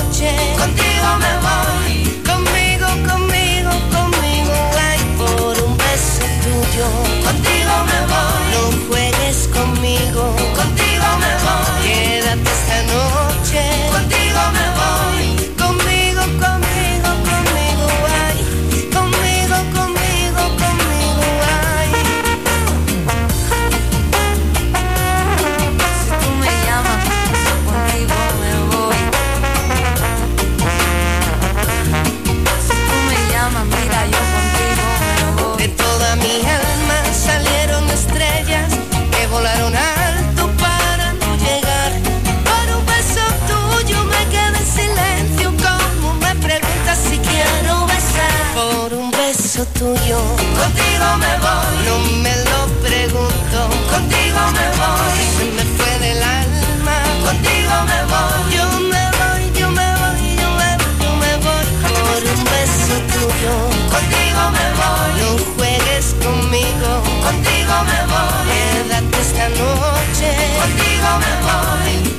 contigo me voy. Conmigo, conmigo, conmigo, ay, por un beso tuyo, contigo me voy. No juegues conmigo, contigo me voy. tuyo. Contigo me voy. No me lo pregunto. Contigo me voy. Se me fue del alma. Contigo me voy. Yo me voy, yo me voy, yo me voy, yo me voy por un beso tuyo. Contigo me voy. No juegues conmigo. Contigo me voy. Quédate esta noche. Contigo me voy